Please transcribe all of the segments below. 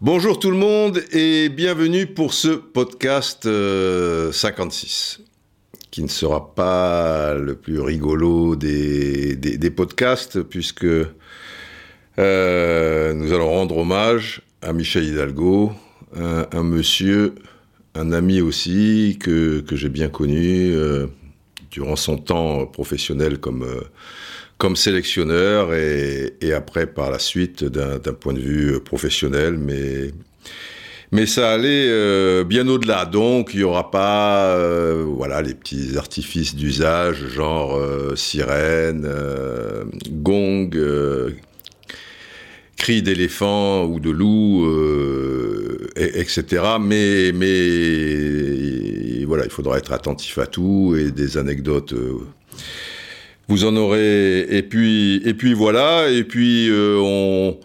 Bonjour tout le monde et bienvenue pour ce podcast euh, 56, qui ne sera pas le plus rigolo des, podcasts, puisque euh, nous allons rendre hommage à Michel Hidalgo, un, monsieur, un ami aussi, que, que j'ai bien connu euh, durant son temps professionnel comme... euh, comme sélectionneur et, après par la suite d'un point de vue professionnel, mais mais ça allait euh, bien au-delà. Donc il y aura pas euh, voilà les petits artifices d'usage genre euh, sirène, euh, gong, euh, cri d'éléphant ou de loup, euh, et- etc. Mais voilà, il faudra être attentif à tout et des anecdotes. euh, vous en aurez et puis et puis voilà et puis euh, on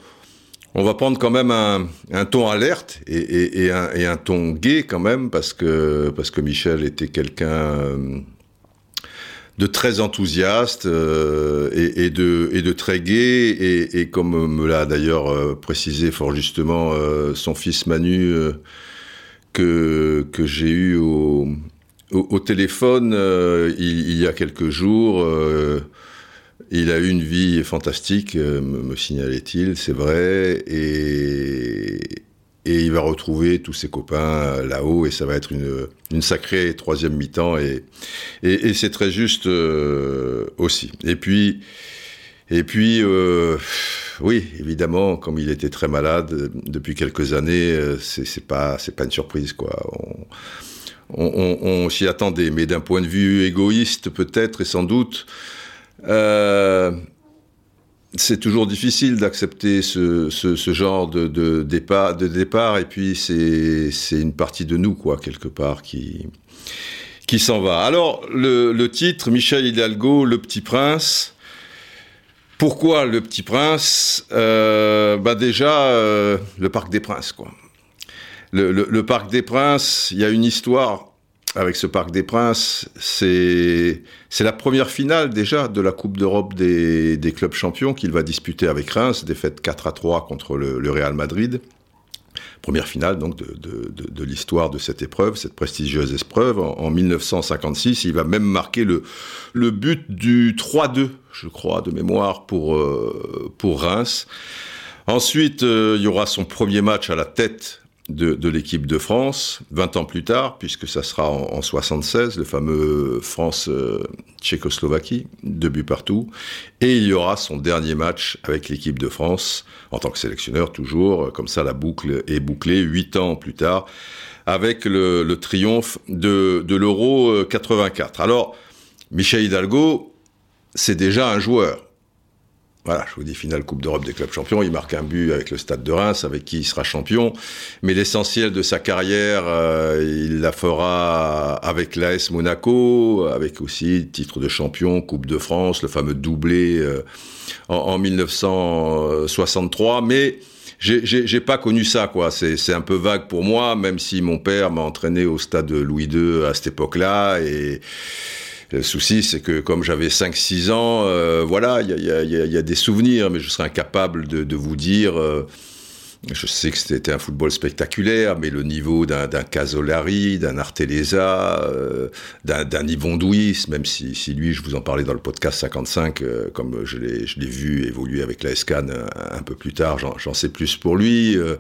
on va prendre quand même un, ton alerte et, un, et un ton gai quand même parce que parce que Michel était quelqu'un euh, de très enthousiaste et, de et de très gai et, comme me l'a d'ailleurs précisé fort justement son fils Manu que que j'ai eu au au, téléphone euh, il, y a quelques jours. euh, il a eu une vie fantastique, euh, me, signalait-il, c'est vrai, et, et il va retrouver tous ses copains là-haut, et ça va être une, une sacrée troisième mi-temps, et, et, c'est très juste aussi. Et puis, et puis, euh, oui, évidemment, comme il était très malade euh, depuis quelques années, euh, c'est pas, c'est pas une surprise, quoi. On, s'y attendait, mais d'un point de vue égoïste, peut-être, et sans doute, c'est toujours difficile d'accepter ce, ce, genre de, de, départ, de départ, et puis c'est une partie de nous, quoi, quelque part, qui, qui s'en va. Alors, le titre, Michel Hidalgo, Le Petit Prince. Pourquoi Le Petit Prince euh, bah Déjà, euh, le Parc des Princes, quoi. Le, Parc des Princes, il y a une histoire avec ce Parc des Princes. C'est la première finale déjà de la Coupe d'Europe des, des clubs champions qu'il va disputer avec Reims, défaite 4 à 3 contre le Real Madrid. Première finale donc de, de, de, l'histoire de cette épreuve, cette prestigieuse épreuve. En, en 1956, il va même marquer le, le but du 3-2, je crois, de mémoire, pour, euh, pour Reims. Ensuite, euh, il y aura son premier match à la tête de, de l'équipe de France, 20 ans plus tard, puisque ça sera en, en 76, le fameux France-Tchécoslovaquie, deux buts partout. Et il y aura son dernier match avec l'équipe de France, en tant que sélectionneur toujours, comme ça la boucle est bouclée, huit ans plus tard, avec le, le triomphe de, de l'Euro euh, 84. Alors, Michel Hidalgo, c'est déjà un joueur. Voilà, je vous dis finale Coupe d'Europe des clubs champions. Il marque un but avec le Stade de Reims, avec qui il sera champion. Mais l'essentiel de sa carrière, euh, il la fera avec l'AS Monaco, avec aussi titre de champion, Coupe de France, le fameux doublé euh, en, en 1963. Mais j'ai- pas connu ça, quoi. C'est c'est un peu vague pour moi, même si mon père m'a entraîné au stade Louis II à cette époque-là et le souci, c'est que comme j'avais 5-6 ans, euh, voilà, il y a, des souvenirs, mais je serais incapable de, de vous dire. Euh, je sais que c'était un football spectaculaire, mais le niveau d'un Casolari, d'un Arteleza, euh, d'un Yvon Douis, même si, si lui, je vous en parlais dans le podcast 55, euh, comme je l'ai vu évoluer avec la SCAN un, un peu plus tard, j'en sais plus pour lui. euh,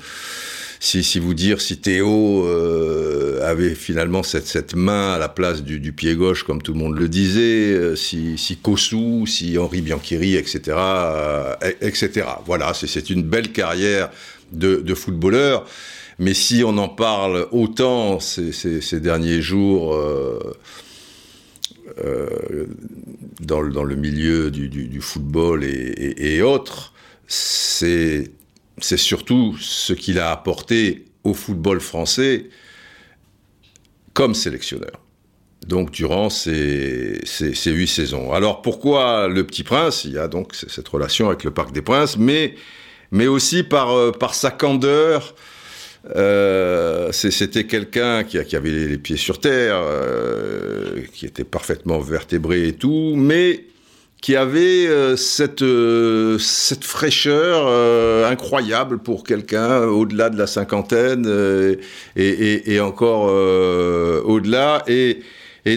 si, si vous dire si Théo euh, avait finalement cette, cette main à la place du, du pied gauche, comme tout le monde le disait, euh, si, si Kossou, si Henri Bianchiri, etc., euh, etc. Voilà, c'est une belle carrière de, de footballeur. Mais si on en parle autant ces, derniers jours euh, euh, dans, le, milieu du, football et, autres, c'est c'est surtout ce qu'il a apporté au football français comme sélectionneur. Donc durant ces, ces, ces huit saisons. Alors pourquoi le Petit Prince? Il y a donc cette relation avec le Parc des Princes, mais, mais aussi par, euh, sa candeur. Euh, C'était quelqu'un qui, avait les pieds sur terre, euh, qui était parfaitement vertébré et tout, mais qui avait cette, fraîcheur incroyable pour quelqu'un au-delà de la cinquantaine et, encore au-delà. Et,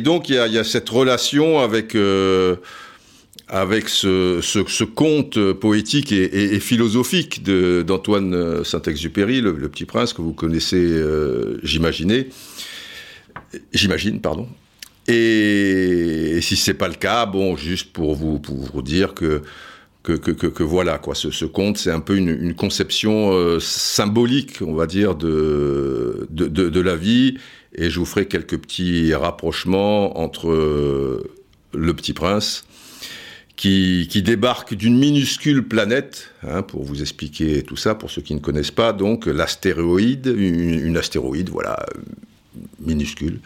donc il y a, cette relation avec, avec ce, conte poétique et, philosophique d'Antoine Saint-Exupéry, le, Petit Prince, que vous connaissez, j'imaginais. J'imagine, pardon. Et, si c'est pas le cas, bon, juste pour vous, pour vous dire que que, voilà, quoi. Ce, conte, c'est un peu une, conception euh, symbolique, on va dire, de, de, la vie. Et je vous ferai quelques petits rapprochements entre euh, le petit prince, qui, débarque d'une minuscule planète, hein, pour vous expliquer tout ça, pour ceux qui ne connaissent pas, donc l'astéroïde, une, astéroïde, voilà, minuscule,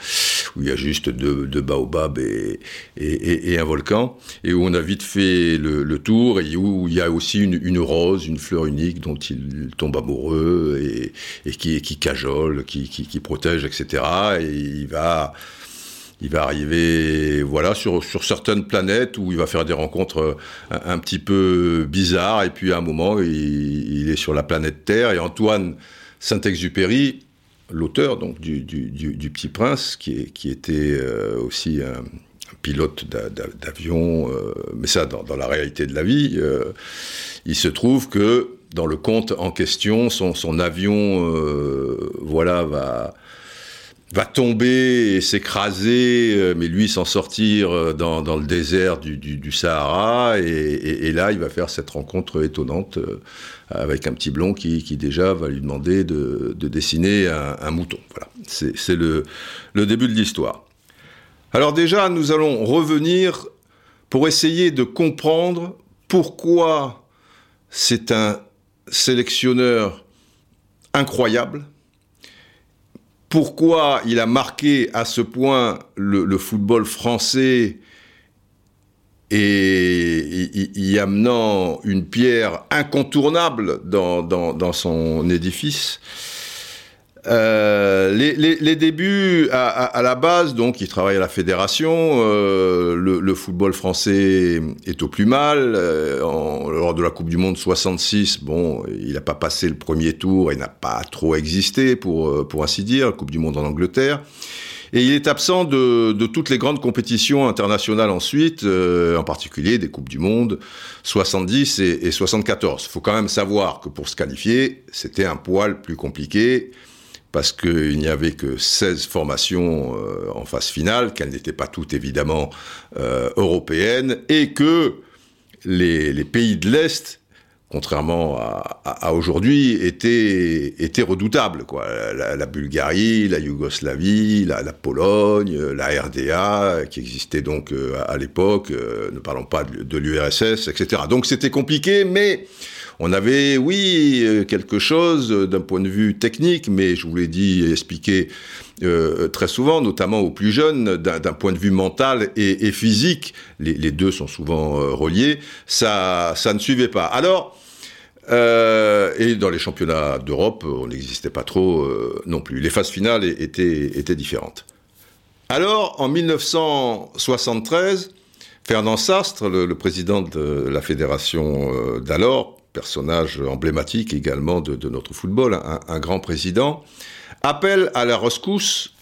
où il y a juste deux, baobabs et, un volcan, et où on a vite fait le, tour, et où il y a aussi une, rose, une fleur unique dont il tombe amoureux, et, qui, qui cajole, qui, qui, protège, etc. Et il va il va arriver voilà sur, certaines planètes où il va faire des rencontres un, petit peu bizarres. Et puis à un moment il, est sur la planète Terre et Antoine Saint-Exupéry l'auteur donc du, Petit Prince, qui, était euh, aussi un, pilote d'avion, euh, mais ça dans, la réalité de la vie, euh, il se trouve que dans le conte en question, son, son avion, voilà, va va tomber et s'écraser, mais lui s'en sortir dans, dans, le désert du, Sahara. Et, là, il va faire cette rencontre étonnante avec un petit blond qui, déjà va lui demander de, de dessiner un, mouton. Voilà, c'est le début de l'histoire. Alors déjà, nous allons revenir pour essayer de comprendre pourquoi c'est un sélectionneur incroyable, pourquoi il a marqué à ce point le, football français et y, amenant une pierre incontournable dans son édifice. Euh, les, les, les, débuts à, à, à, la base, donc il travaille à la fédération. Euh, le, le, football français est au plus mal. Euh, en, lors de la Coupe du Monde 66, bon, il n'a pas passé le premier tour et n'a pas trop existé pour euh, pour ainsi dire. Coupe du Monde en Angleterre. Et il est absent de, de toutes les grandes compétitions internationales ensuite, euh, en particulier des Coupes du Monde 70 et, et 74. Il faut quand même savoir que pour se qualifier, c'était un poil plus compliqué parce qu'il n'y avait que 16 formations euh, en phase finale, qu'elles n'étaient pas toutes évidemment euh, européennes, et que les, pays de l'Est contrairement à, aujourd'hui, était, était redoutable. Quoi. La, Bulgarie, la Yougoslavie, la, Pologne, la RDA, qui existait donc euh, à, l'époque, ne parlons pas de l'URSS, etc. Donc c'était compliqué, mais on avait, oui, euh, quelque chose d'un point de vue technique, mais je vous l'ai dit et expliqué euh, très souvent, notamment aux plus jeunes, d'un point de vue mental et, physique, les, deux sont souvent euh, reliés, ça, ne suivait pas. Alors, euh, et dans les championnats d'Europe, on n'existait pas trop euh, non plus. Les phases finales étaient, différentes. Alors, en 1973, Fernand Sastre, le, le président de la fédération euh, d'alors, personnage emblématique également de, notre football, un, grand président, appelle à la rescousse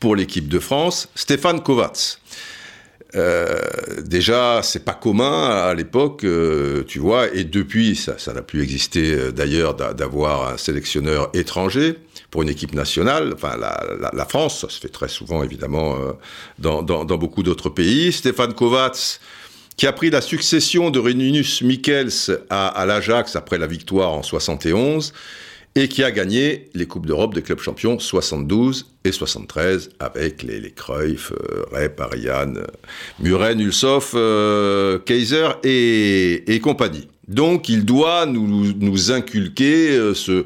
pour l'équipe de France Stéphane Kovacs. Euh, déjà, c'est pas commun à l'époque, euh, tu vois, et depuis, ça, ça n'a plus existé euh, d'ailleurs d'avoir un sélectionneur étranger pour une équipe nationale. Enfin, la, France, ça se fait très souvent évidemment euh, dans, beaucoup d'autres pays. Stéphane Kovacs, qui a pris la succession de Renunus Michels à, à l'Ajax après la victoire en 71 et qui a gagné les Coupes d'Europe des clubs champions 72 et 73 avec les, les Cruyff, euh, Rep, Ariane, Muren, Ulsov, euh, Kaiser et, et, compagnie. Donc il doit nous, nous inculquer euh, ce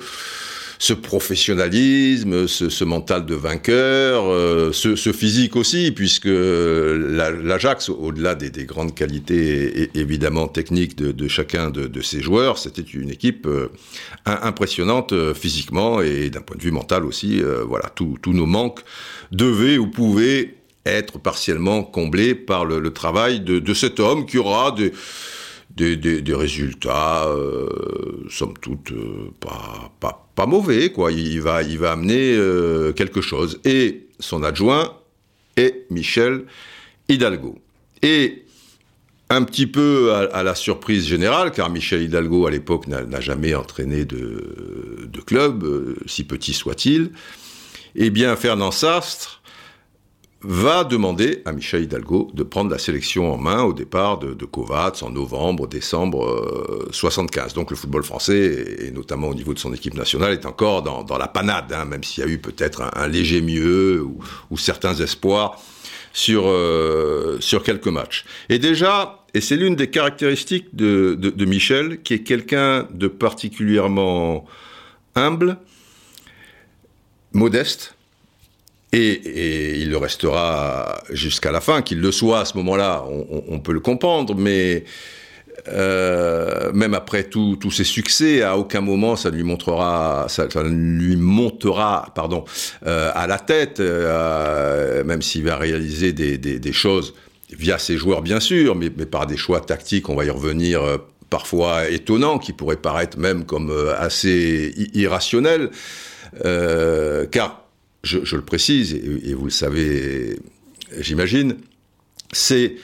ce professionnalisme, ce, mental de vainqueur, euh, ce, physique aussi, puisque l'Ajax, au-delà des, des, grandes qualités évidemment techniques de, chacun de, ses joueurs, c'était une équipe euh, impressionnante euh, physiquement et d'un point de vue mental aussi. Euh, voilà, tous nos manques devaient ou pouvaient être partiellement comblé par le, travail de, cet homme qui aura des, résultats, euh, somme toute, euh, pas, pas, mauvais. Quoi. Il, va, il va amener euh, quelque chose. Et son adjoint est Michel Hidalgo. Et un petit peu à, la surprise générale, car Michel Hidalgo, à l'époque, n'a jamais entraîné de, club, euh, si petit soit-il, eh bien, Fernand Sastre va demander à Michel Hidalgo de prendre la sélection en main au départ de, Kovacs en novembre, décembre 75. Euh, Donc le football français, et notamment au niveau de son équipe nationale, est encore dans, la panade, hein, même s'il y a eu peut-être un, léger mieux ou, certains espoirs sur, euh, sur quelques matchs. Et déjà, et c'est l'une des caractéristiques de, Michel, qui est quelqu'un de particulièrement humble, modeste, et, il le restera jusqu'à la fin, qu'il le soit à ce moment-là, on, peut le comprendre, mais euh, même après tous ses succès, à aucun moment ça lui montrera, ça, lui montera, pardon, euh, à la tête, euh, même s'il va réaliser des, choses via ses joueurs bien sûr, mais, mais, par des choix tactiques, on va y revenir. Parfois étonnants, qui pourraient paraître même comme assez irrationnels, car je, le précise et, vous le savez, j'imagine, c'est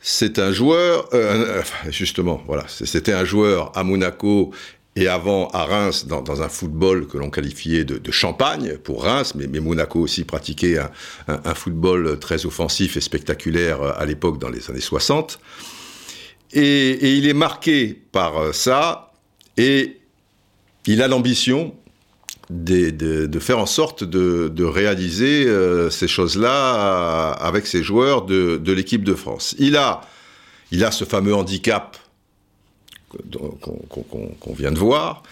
c'est un joueur, euh, justement, voilà, c'était un joueur à Monaco et avant à Reims dans, un football que l'on qualifiait de, champagne pour Reims, mais, Monaco aussi pratiquait un, football très offensif et spectaculaire à l'époque dans les années 60. Et, et il est marqué par ça et il a l'ambition de, faire en sorte de, réaliser euh, ces choses-là avec ses joueurs de, l'équipe de France. Il a, il a ce fameux handicap qu'on qu qu vient de voir,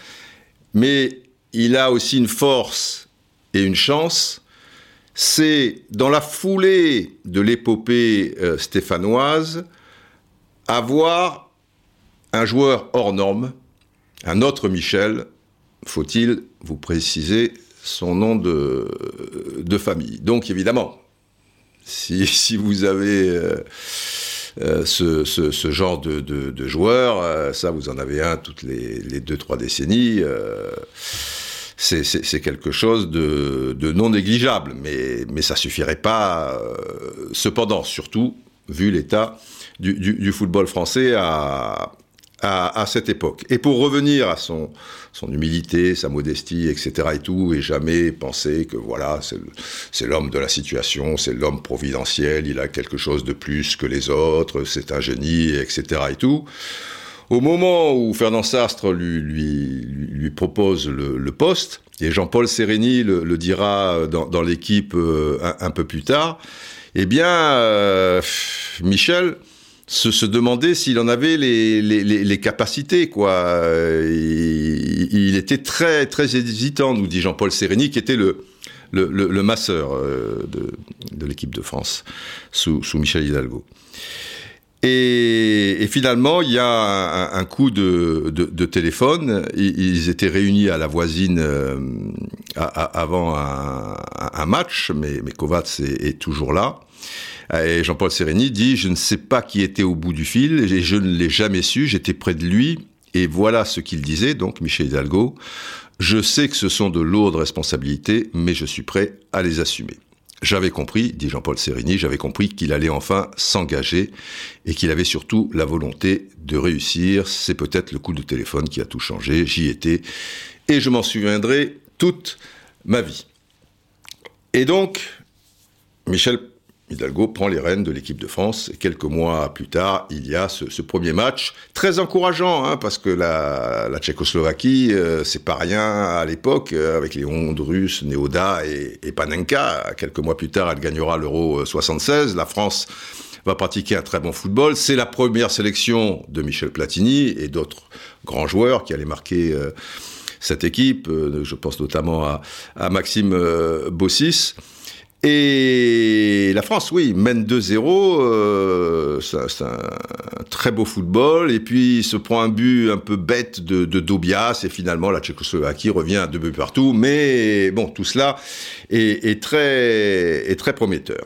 mais il a aussi une force et une chance. C'est dans la foulée de l'épopée euh, stéphanoise avoir un joueur hors norme, un autre Michel, faut-il vous préciser son nom de, famille. Donc évidemment, si, vous avez euh, euh, ce, genre de, de, joueur, euh, ça vous en avez un toutes les, les deux, trois décennies, c'est quelque chose de, non négligeable, mais, mais ça suffirait pas, cependant, surtout vu l'état du, football français à, à, cette époque. Et pour revenir à son, son humilité, sa modestie, etc. et tout, et jamais penser que voilà, c'est l'homme de la situation, c'est l'homme providentiel, il a quelque chose de plus que les autres, c'est un génie, etc. et tout. Au moment où Fernand Sastre lui, propose le, poste, et Jean-Paul Sérény le, dira dans, l'équipe euh, un, un, peu plus tard, eh bien, euh, Michel, se, demander s'il en avait les, capacités, quoi. Il, il, était très, très hésitant, nous dit Jean-Paul Sérény, qui était le, masseur euh, de, l'équipe de France sous, Michel Hidalgo. Et, finalement, il y a un, coup de, téléphone. Ils étaient réunis à la voisine euh, avant un, match, mais, Kovacs est toujours là. Et Jean-Paul Sérény dit Je ne sais pas qui était au bout du fil, et je ne l'ai jamais su, j'étais près de lui, et voilà ce qu'il disait, donc Michel Hidalgo Je sais que ce sont de lourdes responsabilités, mais je suis prêt à les assumer. J'avais compris, dit Jean-Paul Sérigny, j'avais compris qu'il allait enfin s'engager et qu'il avait surtout la volonté de réussir. C'est peut-être le coup de téléphone qui a tout changé. J'y étais et je m'en souviendrai toute ma vie. Et donc, Michel Hidalgo prend les rênes de l'équipe de France quelques mois plus tard, il y a ce, premier match très encourageant hein, parce que la, Tchécoslovaquie, euh, c'est pas rien à l'époque euh, avec les ondes russes, Neoda et, Panenka. Quelques mois plus tard, elle gagnera l'Euro 76. La France va pratiquer un très bon football. C'est la première sélection de Michel Platini et d'autres grands joueurs qui allaient marquer euh, cette équipe. Euh, je pense notamment à, à Maxime euh, Bossis. Et la France, oui, mène 2-0, euh, c'est un très beau football, et puis il se prend un but un peu bête de, Dobias, et finalement la Tchécoslovaquie revient à deux buts partout, mais bon, tout cela est, est, très, est très prometteur.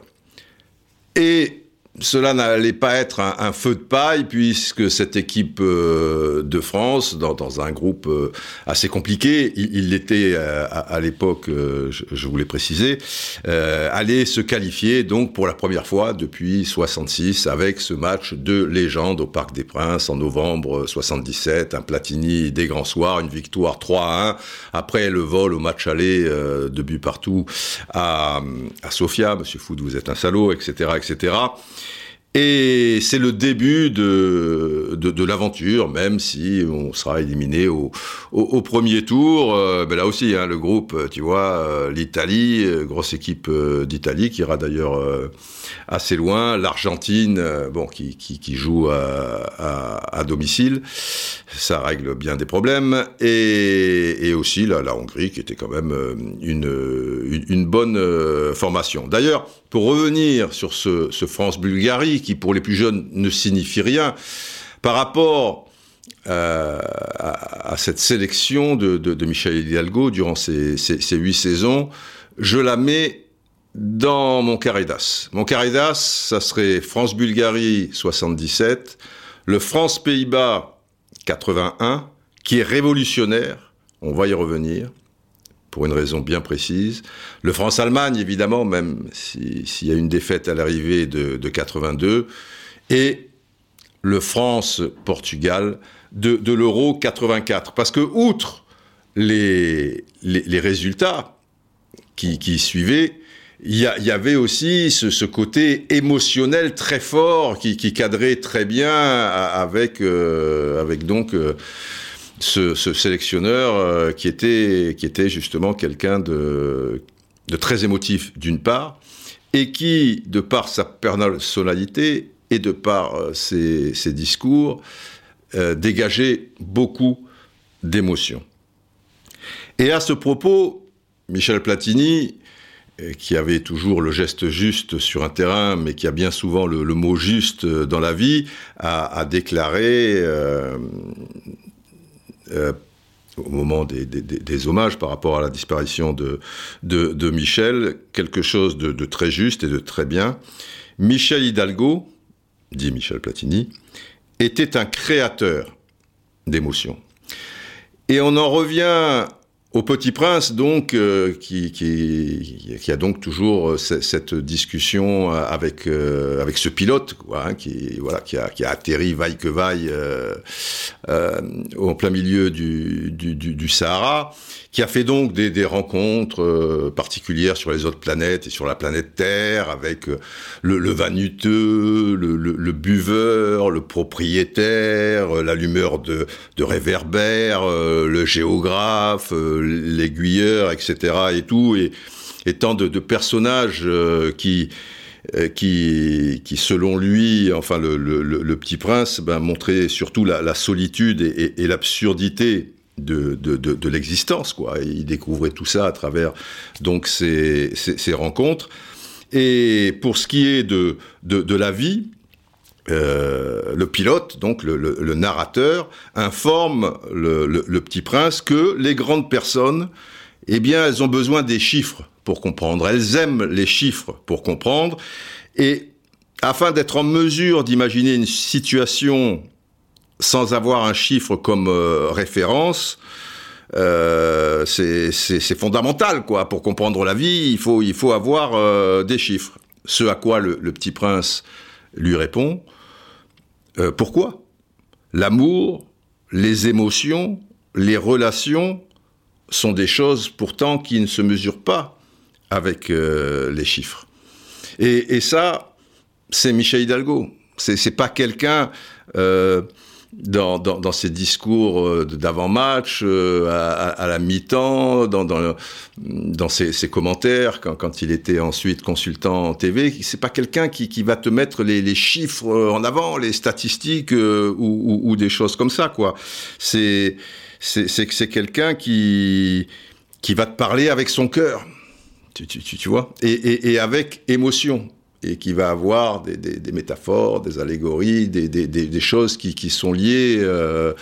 Et cela n'allait pas être un, feu de paille puisque cette équipe euh, de France, dans, un groupe euh, assez compliqué, il l'était euh, à, l'époque, je, voulais préciser, allait se qualifier donc pour la première fois depuis 66 avec ce match de légende au Parc des Princes en novembre 77, un Platini des grands soirs, une victoire 3 à 1 après le vol au match aller de but partout à, à Sofia. Monsieur Foud, vous êtes un salaud, etc., etc. Et c'est le début de, de, de l'aventure, même si on sera éliminé au, au, premier tour. Euh, ben là aussi, hein, le groupe, tu vois, euh, l'Italie, euh, grosse équipe d'Italie qui ira d'ailleurs assez loin. L'Argentine, bon, qui, qui, qui joue à, à, à, domicile, ça règle bien des problèmes. Et, et aussi la, la, Hongrie, qui était quand même une, une, une bonne formation. D'ailleurs, pour revenir sur ce, ce France-Bulgarie, qui pour les plus jeunes ne signifie rien, par rapport euh, à, cette sélection de, Michel Hidalgo durant ces, huit saisons, je la mets dans mon Caridas. Mon Caridas, ça serait France-Bulgarie 77, le France-Pays-Bas 81, qui est révolutionnaire, on va y revenir, pour une raison bien précise. Le France-Allemagne, évidemment, même s'il y a une défaite à l'arrivée de, 82. Et le France-Portugal de, l'Euro 84. Parce que, outre les, les, résultats qui, qui suivaient, il y, avait aussi ce, côté émotionnel très fort qui, qui cadrait très bien avec, euh, avec donc euh, ce, sélectionneur euh, qui, était, justement quelqu'un de, très émotif d'une part, et qui, de par sa personnalité et de par euh, ses, discours, euh, dégageait beaucoup d'émotions. Et à ce propos, Michel Platini, qui avait toujours le geste juste sur un terrain, mais qui a bien souvent le, mot juste dans la vie, a, déclaré au moment des, hommages par rapport à la disparition de, de, Michel, quelque chose de, de, très juste et de très bien. Michel Hidalgo, dit Michel Platini, était un créateur d'émotions. Et on en revient au Petit Prince, donc, euh, qui, a donc toujours euh, cette discussion euh, avec avec ce pilote, quoi, hein, qui voilà, qui a, atterri vaille que vaille en plein milieu du, du, Sahara qui a fait donc des, rencontres particulières sur les autres planètes et sur la planète Terre, avec le, le vaniteux, le, le, buveur, le propriétaire, l'allumeur de, de réverbères, le géographe, l'aiguilleur, etc. et tout, et, tant de, personnages qui qui, qui, selon lui, enfin le, petit prince, ben, montrait surtout la, solitude et, l'absurdité de, de l'existence, quoi. Il découvrait tout ça à travers donc ces, ces, ces rencontres. Et pour ce qui est de, de, la vie, euh, le pilote, donc le, narrateur, informe le, petit prince que les grandes personnes, eh bien, elles ont besoin des chiffres pour comprendre. Elles aiment les chiffres pour comprendre. Et afin d'être en mesure d'imaginer une situation sans avoir un chiffre comme euh, référence, euh, c'est fondamental quoi. Pour comprendre la vie, il faut, il faut avoir des chiffres. Ce à quoi le petit prince lui répond euh, Pourquoi? L'amour, les émotions, les relations sont des choses pourtant qui ne se mesurent pas avec euh, les chiffres. Et, ça, c'est Michel Hidalgo. C'est pas quelqu'un euh, dans, dans, dans, ses discours euh, d'avant-match, euh, à, à, la mi-temps, dans, dans, dans ses, ses, commentaires, quand, quand, il était ensuite consultant en TV, c'est pas quelqu'un qui, qui, va te mettre les, les, chiffres en avant, les statistiques euh, ou, ou, ou, des choses comme ça, quoi. C'est c'est quelqu'un qui qui va te parler avec son cœur, tu, tu, tu, vois, et, et, et avec émotion et qui va avoir des, métaphores, des allégories, des, choses qui, sont liées, euh,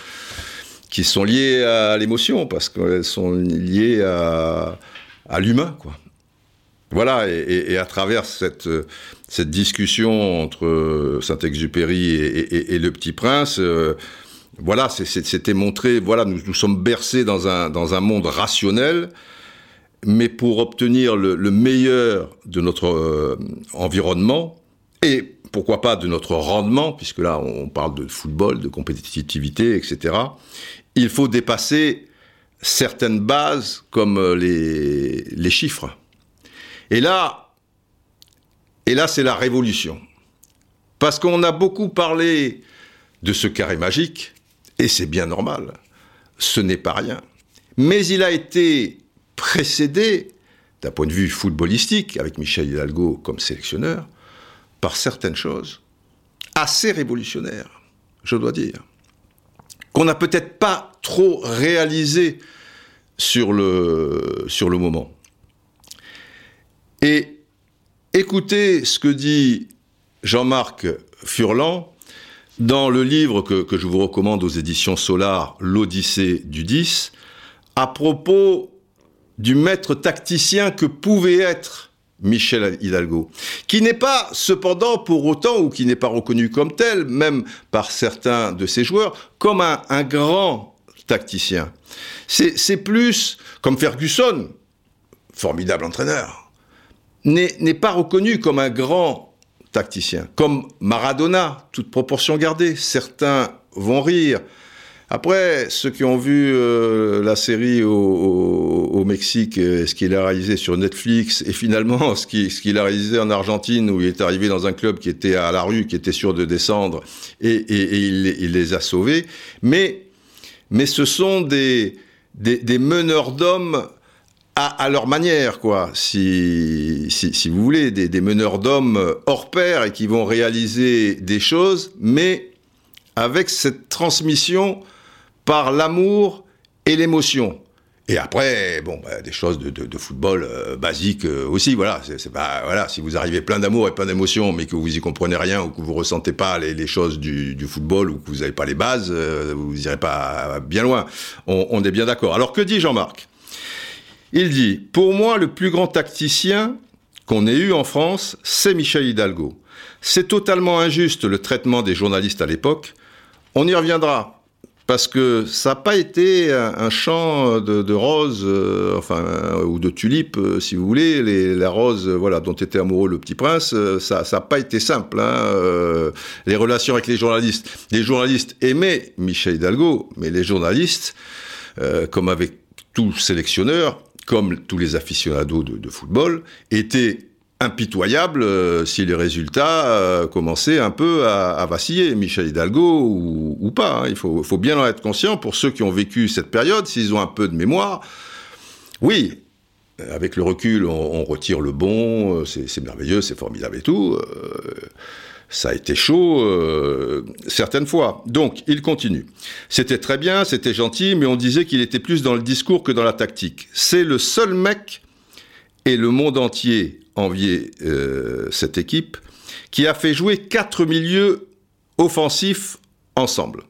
qui sont liées à l'émotion parce qu'elles sont liées à, l'humain, quoi. Voilà, et, à travers cette, discussion entre Saint-Exupéry et, Le Petit Prince, voilà, c'était montré, voilà, nous sommes bercés dans un monde rationnel, mais pour obtenir le, meilleur de notre euh, environnement et pourquoi pas de notre rendement, puisque là on parle de football, de compétitivité, etc., il faut dépasser certaines bases comme euh, les, les chiffres. Et là, et là c'est la révolution. Parce qu'on a beaucoup parlé de ce carré magique, et c'est bien normal, ce n'est pas rien. Mais il a été précédé, d'un point de vue footballistique, avec Michel Hidalgo comme sélectionneur, par certaines choses assez révolutionnaires, je dois dire, qu'on n'a peut-être pas trop réalisé sur le, sur le moment. Et écoutez ce que dit Jean-Marc Furlan dans le livre que, que, je vous recommande aux éditions Solar, L'Odyssée du 10, à propos du maître tacticien que pouvait être Michel Hidalgo, qui n'est pas cependant pour autant, ou qui n'est pas reconnu comme tel, même par certains de ses joueurs, comme un, grand tacticien. C'est plus comme Ferguson, formidable entraîneur, n'est pas reconnu comme un grand tacticien, comme Maradona, toute proportion gardée. Certains vont rire, après, ceux qui ont vu euh, la série au, Mexique, euh, ce qu'il a réalisé sur Netflix, et finalement ce qu'il a réalisé en Argentine, où il est arrivé dans un club qui était à la rue, qui était sûr de descendre, et, il, les a sauvés. Mais, ce sont des, meneurs d'hommes à, leur manière, quoi, si, vous voulez, des meneurs d'hommes hors pair et qui vont réaliser des choses, mais avec cette transmission par l'amour et l'émotion. Et après, bon, bah, des choses de, football euh, basiques euh, aussi. Voilà, c'est voilà. Si vous arrivez plein d'amour et plein d'émotion, mais que vous y comprenez rien ou que vous ressentez pas les, choses du, football ou que vous n'avez pas les bases, euh, vous irez pas bien loin. On, on est bien d'accord. Alors que dit Jean-Marc? Il dit pour moi le plus grand tacticien qu'on ait eu en France, c'est Michel Hidalgo. C'est totalement injuste le traitement des journalistes à l'époque. On y reviendra parce que ça n'a pas été un, champ de, roses, euh, enfin, ou de tulipes, euh, si vous voulez. Les, la rose, voilà, dont était amoureux le petit prince, euh, ça n'a pas été simple. Hein, les relations avec les journalistes. Les journalistes aimaient Michel Hidalgo, mais les journalistes, comme avec tout sélectionneur, comme tous les aficionados de football, étaient impitoyable euh, si les résultats euh, commençaient un peu à, vaciller, Michel Hidalgo ou, pas. Hein. Il faut, bien en être conscient pour ceux qui ont vécu cette période, s'ils ont un peu de mémoire. Oui, avec le recul, on, retire le bon, euh, c'est merveilleux, c'est formidable et tout. ça a été chaud certaines fois. Donc, il continue. C'était très bien, c'était gentil, mais on disait qu'il était plus dans le discours que dans la tactique. C'est le seul mec et le monde entier envier euh, cette équipe, qui a fait jouer quatre milieux offensifs ensemble.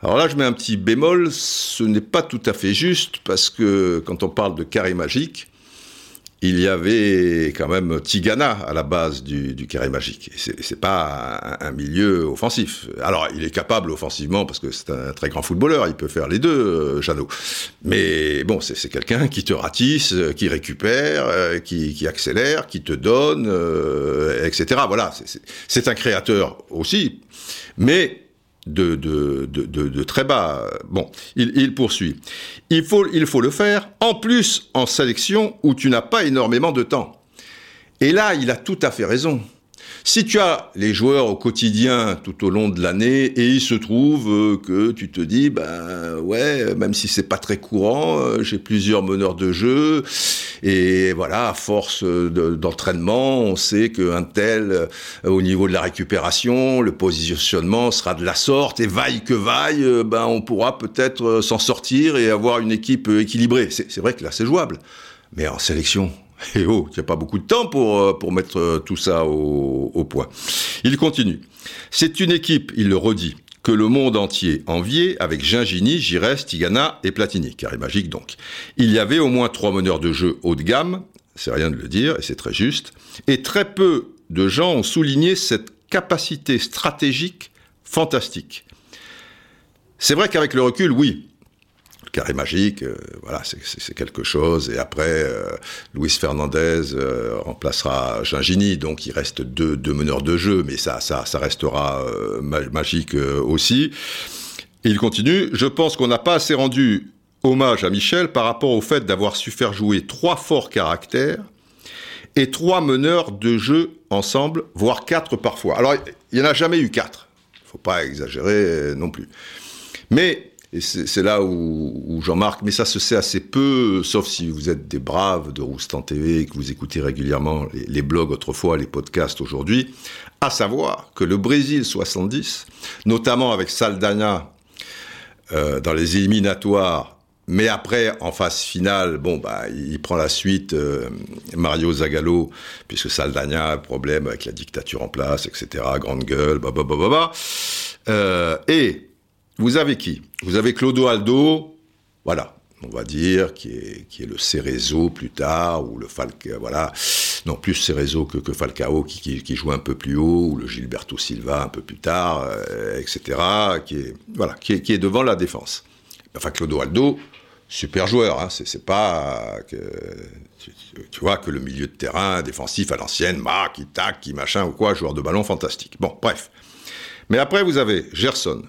Alors là, je mets un petit bémol, ce n'est pas tout à fait juste, parce que quand on parle de carré magique, il y avait quand même Tigana à la base du, carré magique. C'est pas un, milieu offensif. Alors, il est capable offensivement parce que c'est un très grand footballeur. Il peut faire les deux, euh, Jeannot. Mais bon, c'est quelqu'un qui te ratisse, euh, qui récupère, euh, qui, accélère, qui te donne, etc. Voilà, c'est un créateur aussi. Mais de, très bas. Bon, il, poursuit. Il faut, il faut le faire, en plus en sélection où tu n'as pas énormément de temps. Et là, il a tout à fait raison. Si tu as les joueurs au quotidien tout au long de l'année et il se trouve euh, que tu te dis ben ouais même si c'est pas très courant euh, j'ai plusieurs meneurs de jeu et voilà à force d'entraînement on sait qu'un tel euh, au niveau de la récupération le positionnement sera de la sorte et vaille que vaille ben on pourra peut-être s'en sortir et avoir une équipe équilibrée. C'est vrai que là c'est jouable. Mais en sélection et oh, il n'y a pas beaucoup de temps pour, euh, mettre euh, tout ça au, point. Il continue. C'est une équipe, il le redit, que le monde entier enviait avec Gingini, Giresse, Tigana et Platini, carré magique donc. Il y avait au moins trois meneurs de jeu haut de gamme, c'est rien de le dire, et c'est très juste, et très peu de gens ont souligné cette capacité stratégique fantastique. C'est vrai qu'avec le recul, oui, carré magique, euh, voilà, c'est quelque chose. Et après, euh, Luis Fernandez euh, remplacera Gingini, donc il reste deux, meneurs de jeu, mais ça, ça, ça restera magique aussi. il continue. Je pense qu'on n'a pas assez rendu hommage à Michel par rapport au fait d'avoir su faire jouer trois forts caractères et trois meneurs de jeu ensemble, voire quatre parfois. Alors, il n'y en a jamais eu quatre. Il ne faut pas exagérer non plus. Mais et c'est là où, Jean-Marc, mais ça se sait assez peu, sauf si vous êtes des braves de Roustan TV et que vous écoutez régulièrement les, blogs autrefois, les podcasts aujourd'hui, à savoir que le Brésil 70, notamment avec Saldanha euh, dans les éliminatoires, mais après, en phase finale, bon, bah, il prend la suite, euh, Mario Zagallo, puisque Saldanha a problème avec la dictature en place, etc., grande gueule, bah, bah, bah, bah, bah. Euh, et vous avez qui? Vous avez Clodoaldo, voilà, on va dire, qui est, qui est le Cerezo plus tard, ou le Falcao, voilà, non, plus Cerezo que, que Falcao, qui, qui, joue un peu plus haut, ou le Gilberto Silva un peu plus tard, euh, etc., qui est, voilà, qui est, devant la défense. Enfin, Clodoaldo, super joueur, hein, c'est pas que, tu, vois, que le milieu de terrain défensif à l'ancienne, marque, qui tac, qui machin ou quoi, joueur de ballon fantastique. Bon, bref. Mais après, vous avez Gerson,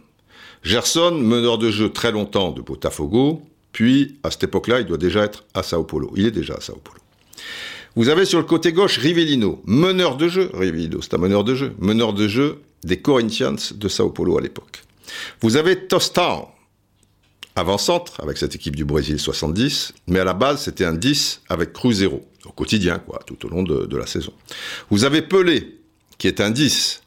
Gerson, meneur de jeu très longtemps de Botafogo, puis à cette époque-là, il doit déjà être à Sao Paulo. Il est déjà à Sao Paulo. Vous avez sur le côté gauche Rivellino, meneur de jeu. Rivellino, c'est un meneur de jeu. Meneur de jeu des Corinthians de Sao Paulo à l'époque. Vous avez Tostão, avant-centre avec cette équipe du Brésil 70, mais à la base, c'était un 10 avec Cruzeiro, au quotidien, quoi, tout au long de, de la saison. Vous avez Pelé, qui est un 10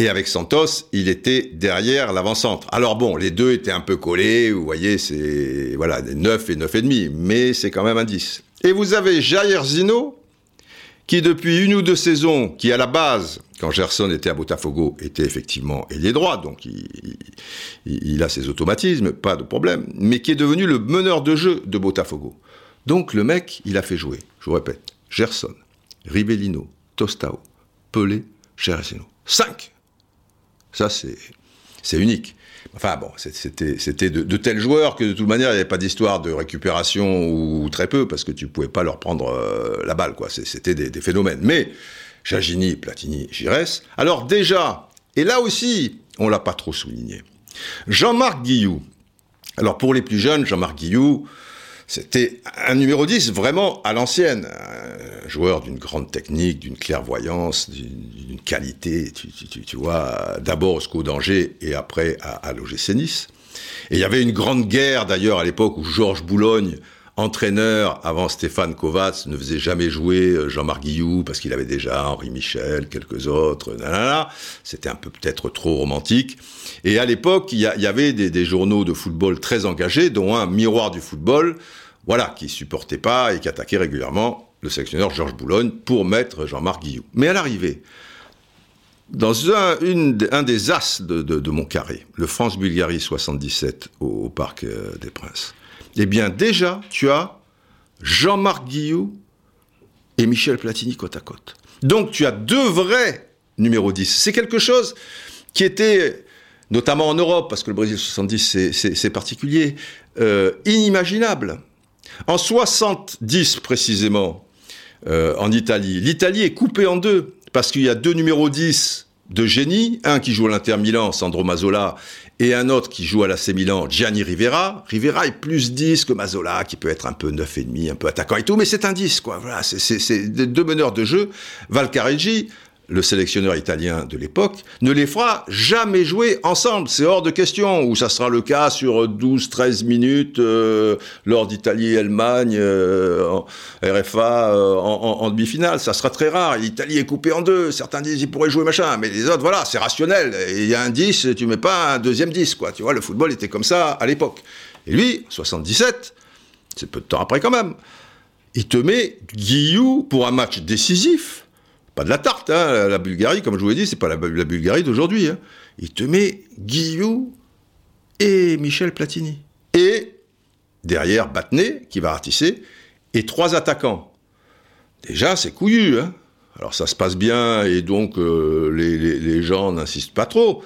et avec Santos, il était derrière l'avant-centre. Alors bon, les deux étaient un peu collés, vous voyez, c'est voilà, des 9 et 9,5, mais c'est quand même un 10. Et vous avez Jair Zino, qui depuis une ou deux saisons, qui à la base, quand Gerson était à Botafogo, était effectivement ailier droit, donc il, il, a ses automatismes, pas de problème, mais qui est devenu le meneur de jeu de Botafogo. Donc le mec, il a fait jouer, je vous répète, Gerson, Ribellino, Tostao, Pelé, Gerson. 5 ça, c'est unique. Enfin bon, c'était de, tels joueurs que de toute manière, il n'y avait pas d'histoire de récupération ou, très peu, parce que tu pouvais pas leur prendre euh, la balle, quoi. C'était des, phénomènes. Mais Chagini, Platini, Giresse. Alors déjà, et là aussi, on l'a pas trop souligné. Jean-Marc Guillou. Alors pour les plus jeunes, Jean-Marc Guillou, c'était un numéro 10 vraiment à l'ancienne. Un joueur d'une grande technique, d'une clairvoyance, d'une qualité, tu, vois, d'abord au SCO d'Angers et après à, à l'OGC. Et il y avait une grande guerre d'ailleurs à l'époque où Georges Boulogne, entraîneur avant Stéphane Kovacs, ne faisait jamais jouer euh, Jean-Marc Guillou parce qu'il avait déjà Henri Michel, quelques autres. C'était un peu peut-être trop romantique. Et à l'époque, il y, avait des, journaux de football très engagés, dont un Miroir du football, voilà, qui supportait pas et qui attaquait régulièrement le sélectionneur Georges Boulogne pour mettre Jean-Marc Guillou. Mais à l'arrivée, dans un, des as de, mon carré, le France-Bulgarie 77 au, Parc euh, des Princes, eh bien déjà, tu as Jean-Marc Guillou et Michel Platini côte à côte. Donc tu as deux vrais numéros 10. C'est quelque chose qui était, notamment en Europe, parce que le Brésil 70 c'est particulier, euh, inimaginable. En 70 précisément, euh, en Italie, l'Italie est coupée en deux, parce qu'il y a deux numéros 10 de génie, un qui joue à l'Inter Milan, Sandro Mazzola, et un autre qui joue à l'AC Milan, Gianni Rivera. Rivera est plus 10 que Mazzola, qui peut être un peu 9,5, un peu attaquant et tout, mais c'est un 10, quoi. Voilà, c'est deux meneurs de jeu. Valcareggi, le sélectionneur italien de l'époque, ne les fera jamais jouer ensemble. C'est hors de question, ou ça sera le cas sur 12-13 minutes euh, lors d'Italie-Allemagne, euh, RFA, euh, en, demi-finale. Ça sera très rare. L'Italie est coupée en deux. Certains disent qu'ils pourraient jouer machin, mais les autres, voilà, c'est rationnel. Il y a un 10, tu mets pas un deuxième 10, quoi. Tu vois, le football était comme ça à l'époque. Et lui, 77, c'est peu de temps après quand même, il te met Guillou pour un match décisif pas de la tarte, hein, la Bulgarie, comme je vous l'ai dit, c'est pas la, Bulgarie d'aujourd'hui. Hein. Il te met Guillou et Michel Platini. Et derrière Battenet, qui va ratisser, et trois attaquants. déjà, c'est couillu. Hein Alors ça se passe bien et donc euh, les, gens n'insistent pas trop.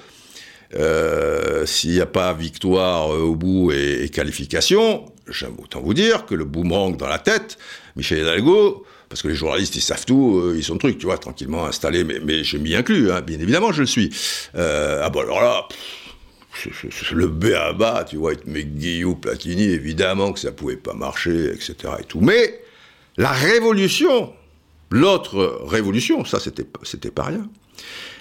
Euh, S'il n'y a pas victoire euh, au bout et, et qualification, j'aime autant vous dire que le boomerang dans la tête, Michel Hidalgo, parce que les journalistes, ils savent tout, euh, ils sont trucs, tu vois, tranquillement installés, mais, mais je m'y inclus, hein, bien évidemment, je le suis. Euh, ah bon, alors là, le B à bas, tu vois, avec Guillaume Platini, évidemment que ça pouvait pas marcher, etc. et tout. Mais la révolution, l'autre révolution, ça, c'était, c'était pas rien.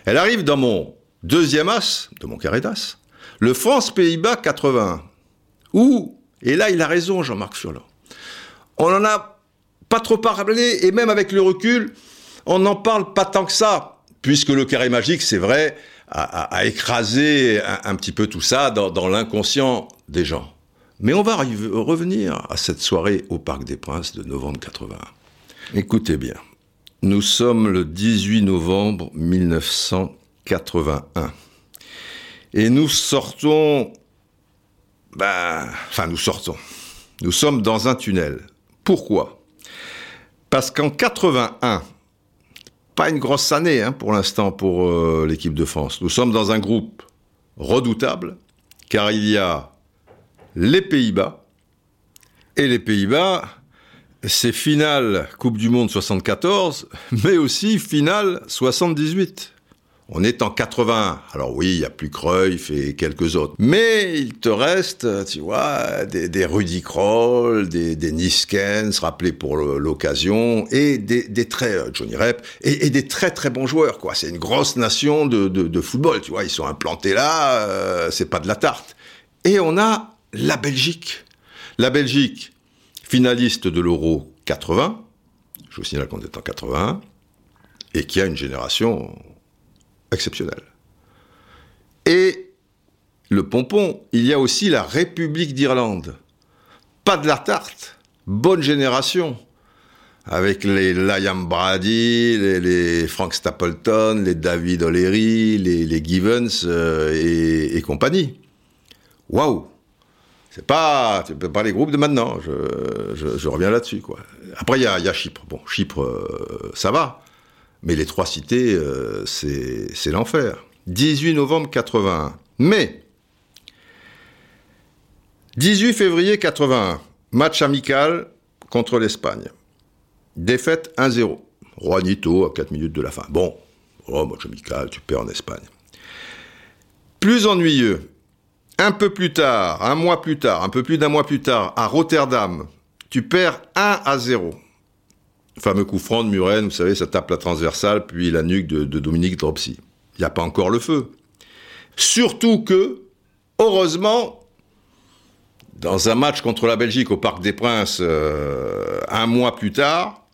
Elle arrive dans mon deuxième as, de mon carré d'as, le France-Pays-Bas 81, où, et là, il a raison, Jean-Marc Furlan, on en a trop parlé, et même avec le recul, on n'en parle pas tant que ça, puisque le carré magique, c'est vrai, a, écrasé un, petit peu tout ça dans, dans l'inconscient des gens. Mais on va revenir à cette soirée au Parc des Princes de novembre 81. Écoutez bien, nous sommes le 18 novembre 1981. Et nous sortons... Ben, enfin, nous sortons. Nous sommes dans un tunnel. Pourquoi? Parce qu'en 81, pas une grosse année hein, pour l'instant pour euh, l'équipe de France. Nous sommes dans un groupe redoutable, car il y a les Pays-Bas, et les Pays-Bas, c'est finale Coupe du Monde 74, mais aussi finale 78. On est en 80. Alors oui, il y a plus Cruyff et quelques autres. Mais il te reste, tu vois, des, Rudy Kroll, des, des Niskens, rappelés pour l'occasion, et des, très, euh, Johnny Rep, et, des très très bons joueurs, quoi. C'est une grosse nation de, football, tu vois. Ils sont implantés là, euh, c'est pas de la tarte. Et on a la Belgique. La Belgique, finaliste de l'Euro 80, je vous signale qu'on est en 81, et qui a une génération exceptionnel. Et le pompon, il y a aussi la République d'Irlande. Pas de la tarte, bonne génération. Avec les Liam Brady, les, Frank Stapleton, les David O'Leary, les, Givens euh, et, compagnie. Waouh C'est pas, pas les groupes de maintenant. Je, reviens là-dessus, quoi. Après, il y a, Chypre. Bon, Chypre, euh, ça va. Mais les trois cités, euh, c'est l'enfer. 18 novembre 81. Mais, 18 février 81, match amical contre l'Espagne. Défaite 1-0. Juanito à 4 minutes de la fin. Bon, oh, match amical, tu perds en Espagne. Plus ennuyeux, un peu plus tard, un mois plus tard, un peu plus d'un mois plus tard, à Rotterdam, tu perds 1 à 0 fameux coup franc de Muren, vous savez, ça tape la transversale, puis la nuque de, Dominique Dropsy. Il n'y a pas encore le feu. Surtout que, heureusement, dans un match contre la Belgique au Parc des Princes, euh, un mois plus tard,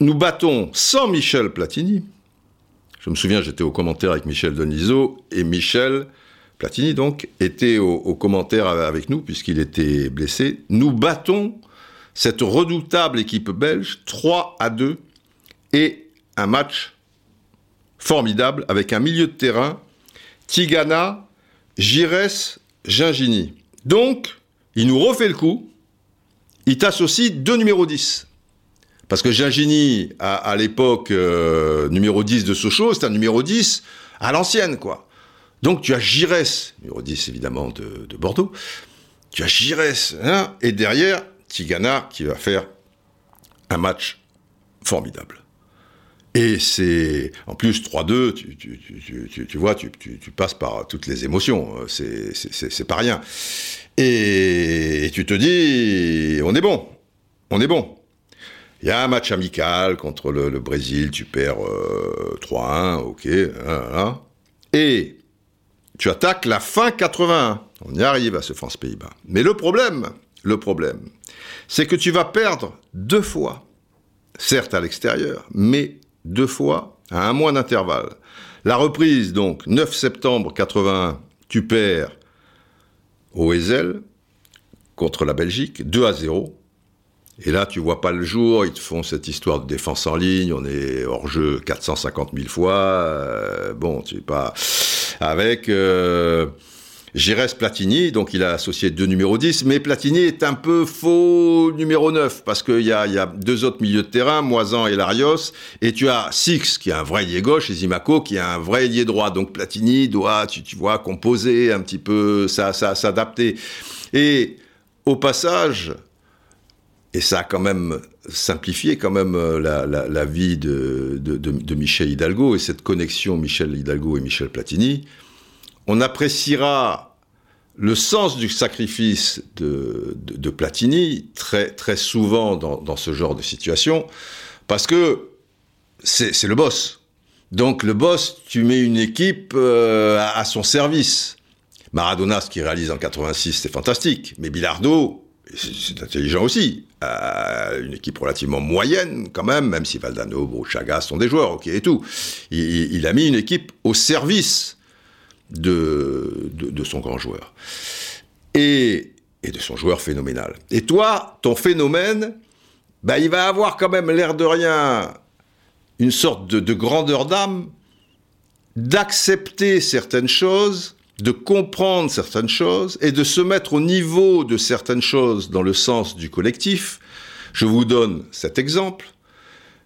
nous battons sans Michel Platini. Je me souviens, j'étais au commentaire avec Michel Denisot, et Michel Platini, donc, était au, au commentaire avec nous, puisqu'il était blessé. Nous battons cette redoutable équipe belge, 3 à 2, et un match formidable avec un milieu de terrain, Tigana, Gires, Gingini. Donc, il nous refait le coup, il t'associe deux numéros 10. Parce que Gingini, à, l'époque, euh, numéro 10 de Sochaux, c'est un numéro 10 à l'ancienne, quoi. Donc tu as Gires, numéro 10 évidemment de, de Bordeaux, tu as Gires, hein, et derrière, Tigana qui va faire un match formidable. Et c'est en plus 3-2, tu, vois, tu, passes par toutes les émotions, c'est pas rien. Et, tu te dis, on est bon, on est bon. Il y a un match amical contre le, Brésil, tu perds 3-1, euh, ok, hein, et tu attaques la fin 81. On y arrive à ce France-Pays-Bas. Mais le problème, le problème, c'est que tu vas perdre deux fois, certes à l'extérieur, mais deux fois à un mois d'intervalle. La reprise, donc, 9 septembre 81, tu perds au Ezel contre la Belgique, 2 à 0. Et là, tu vois pas le jour, ils te font cette histoire de défense en ligne, on est hors jeu 450 000 fois. Euh, bon, tu sais pas. Avec. Euh, Giresse Platini, donc il a associé deux numéros 10, mais Platini est un peu faux numéro 9, parce qu'il y a, y a deux autres milieux de terrain, Moisan et Larios, et tu as Six, qui est un vrai ailier gauche, et Zimaco, qui est un vrai ailier droit. Donc Platini doit, tu, vois, composer un petit peu, ça, ça, s'adapter. Et au passage, et ça a quand même simplifié quand même euh, la, vie de, Michel Hidalgo et cette connexion Michel Hidalgo et Michel Platini, on appréciera le sens du sacrifice de, Platini très, très souvent dans, ce genre de situation, parce que c'est le boss. Donc le boss, tu mets une équipe euh, à, son service. Maradona, ce qu'il réalise en 86, c'est fantastique. Mais Bilardo, c'est intelligent aussi. Euh, une équipe relativement moyenne quand même, même si Valdano, Bruchaga sont des joueurs, ok et tout. Il, a mis une équipe au service de, de, son grand joueur. Et, et, de son joueur phénoménal. Et toi, ton phénomène, bah, il va avoir quand même l'air de rien une sorte de grandeur d'âme, d'accepter certaines choses de comprendre certaines choses et de se mettre au niveau de certaines choses dans le sens du collectif. Je vous donne cet exemple,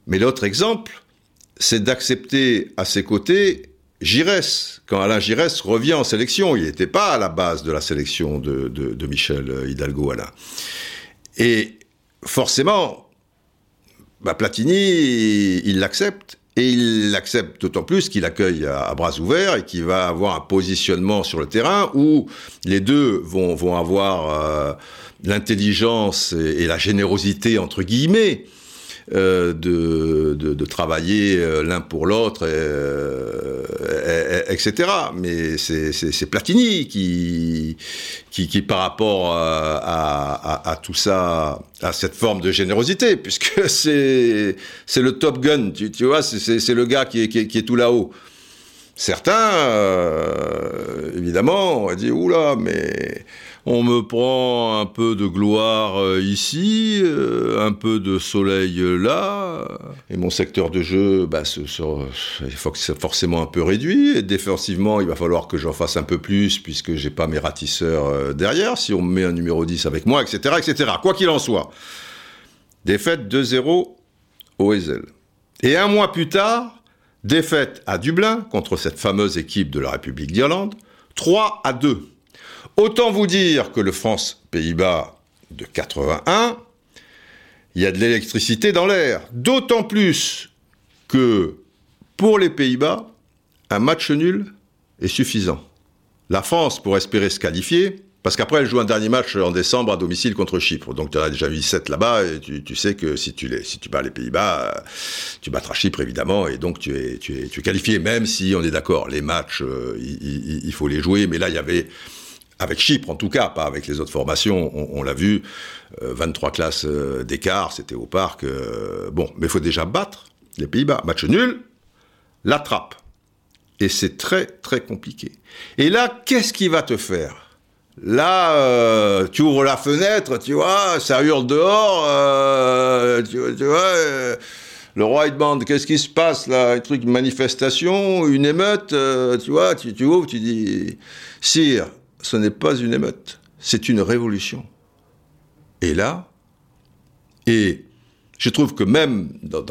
mais l'autre exemple, c'est d'accepter à ses côtés Giresse. Quand Alain Giresse revient en sélection, il n'était pas à la base de la sélection de, de, Michel Hidalgo Alain. Et forcément, bah Platini, il l'accepte et il l'accepte d'autant plus qu'il accueille à, bras ouverts et qu'il va avoir un positionnement sur le terrain où les deux vont, vont avoir euh, l'intelligence et, la générosité, entre guillemets, euh, de, de, travailler euh, l'un pour l'autre, etc. Mais c'est Platini qui, qui, par rapport à, tout ça, à cette forme de générosité, puisque c'est le top gun, tu, tu vois, c'est le gars qui est, qui est, tout là-haut. Certains, euh, évidemment, ont dit, oula, mais on me prend un peu de gloire euh, ici, euh, un peu de soleil là, et mon secteur de jeu, bah, ce, ce, c'est forcément un peu réduit, et défensivement, il va falloir que j'en fasse un peu plus, puisque j'ai pas mes ratisseurs euh, derrière, si on me met un numéro 10 avec moi, etc., etc. Quoi qu'il en soit. Défaite 2-0 au Ezel. Et un mois plus tard, défaite à Dublin contre cette fameuse équipe de la République d'Irlande, 3 à 2. Autant vous dire que le France-Pays-Bas de 81, il y a de l'électricité dans l'air. D'autant plus que pour les Pays-Bas, un match nul est suffisant. La France, pour espérer se qualifier, parce qu'après elle joue un dernier match en décembre à domicile contre Chypre. Donc tu as déjà eu 7 là-bas et tu, sais que si tu, bats les Pays-Bas, tu battras Chypre évidemment et donc tu es, tu es, tu es qualifié, même si on est d'accord, les matchs, euh, il, faut les jouer. Mais là, il y avait avec Chypre en tout cas, pas avec les autres formations, on, l'a vu, euh, 23 classes euh, d'écart, c'était au parc. Euh, bon, mais il faut déjà battre les Pays-Bas. Match nul, la trappe. Et c'est très très compliqué. Et là, qu'est-ce qui va te faire? Là, euh, tu ouvres la fenêtre, tu vois, ça hurle dehors, euh, tu, tu, vois. le roi il demande qu'est-ce qui se passe là, un truc, une manifestation, une émeute, tu vois, tu, tu ouvres, tu dis, sire, ce n'est pas une émeute, c'est une révolution. Et là, et je trouve que même dans,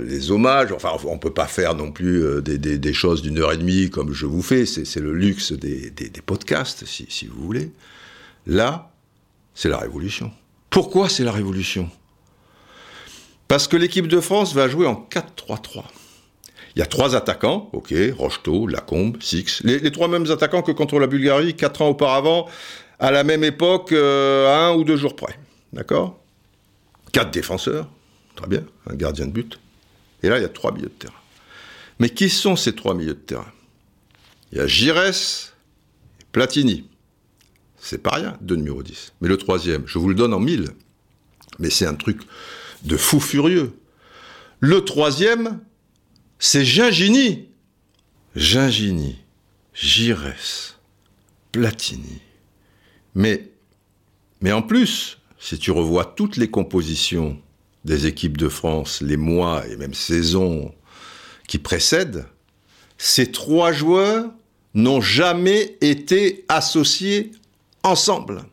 les hommages, enfin, on ne peut pas faire non plus euh, des, choses d'une heure et demie comme je vous fais, c'est le luxe des, podcasts, si, si, vous voulez. Là, c'est la révolution. Pourquoi c'est la révolution? Parce que l'équipe de France va jouer en 4-3-3. Il y a trois attaquants, ok, Rocheteau, Lacombe, Six, les, trois mêmes attaquants que contre la Bulgarie quatre ans auparavant, à la même époque, euh, un ou deux jours près. D'accord? Quatre défenseurs, très bien, un gardien de but. Et là, il y a trois milieux de terrain. Mais qui sont ces trois milieux de terrain? Il y a Giresse Platini. C'est pas rien, deux numéro 10. Mais le troisième, je vous le donne en mille. Mais c'est un truc de fou furieux. Le troisième, c'est Gingini. Gingini, Giresse, Platini. Mais, mais en plus, si tu revois toutes les compositions des équipes de France, les mois et même saisons qui précèdent, ces trois joueurs n'ont jamais été associés ensemble.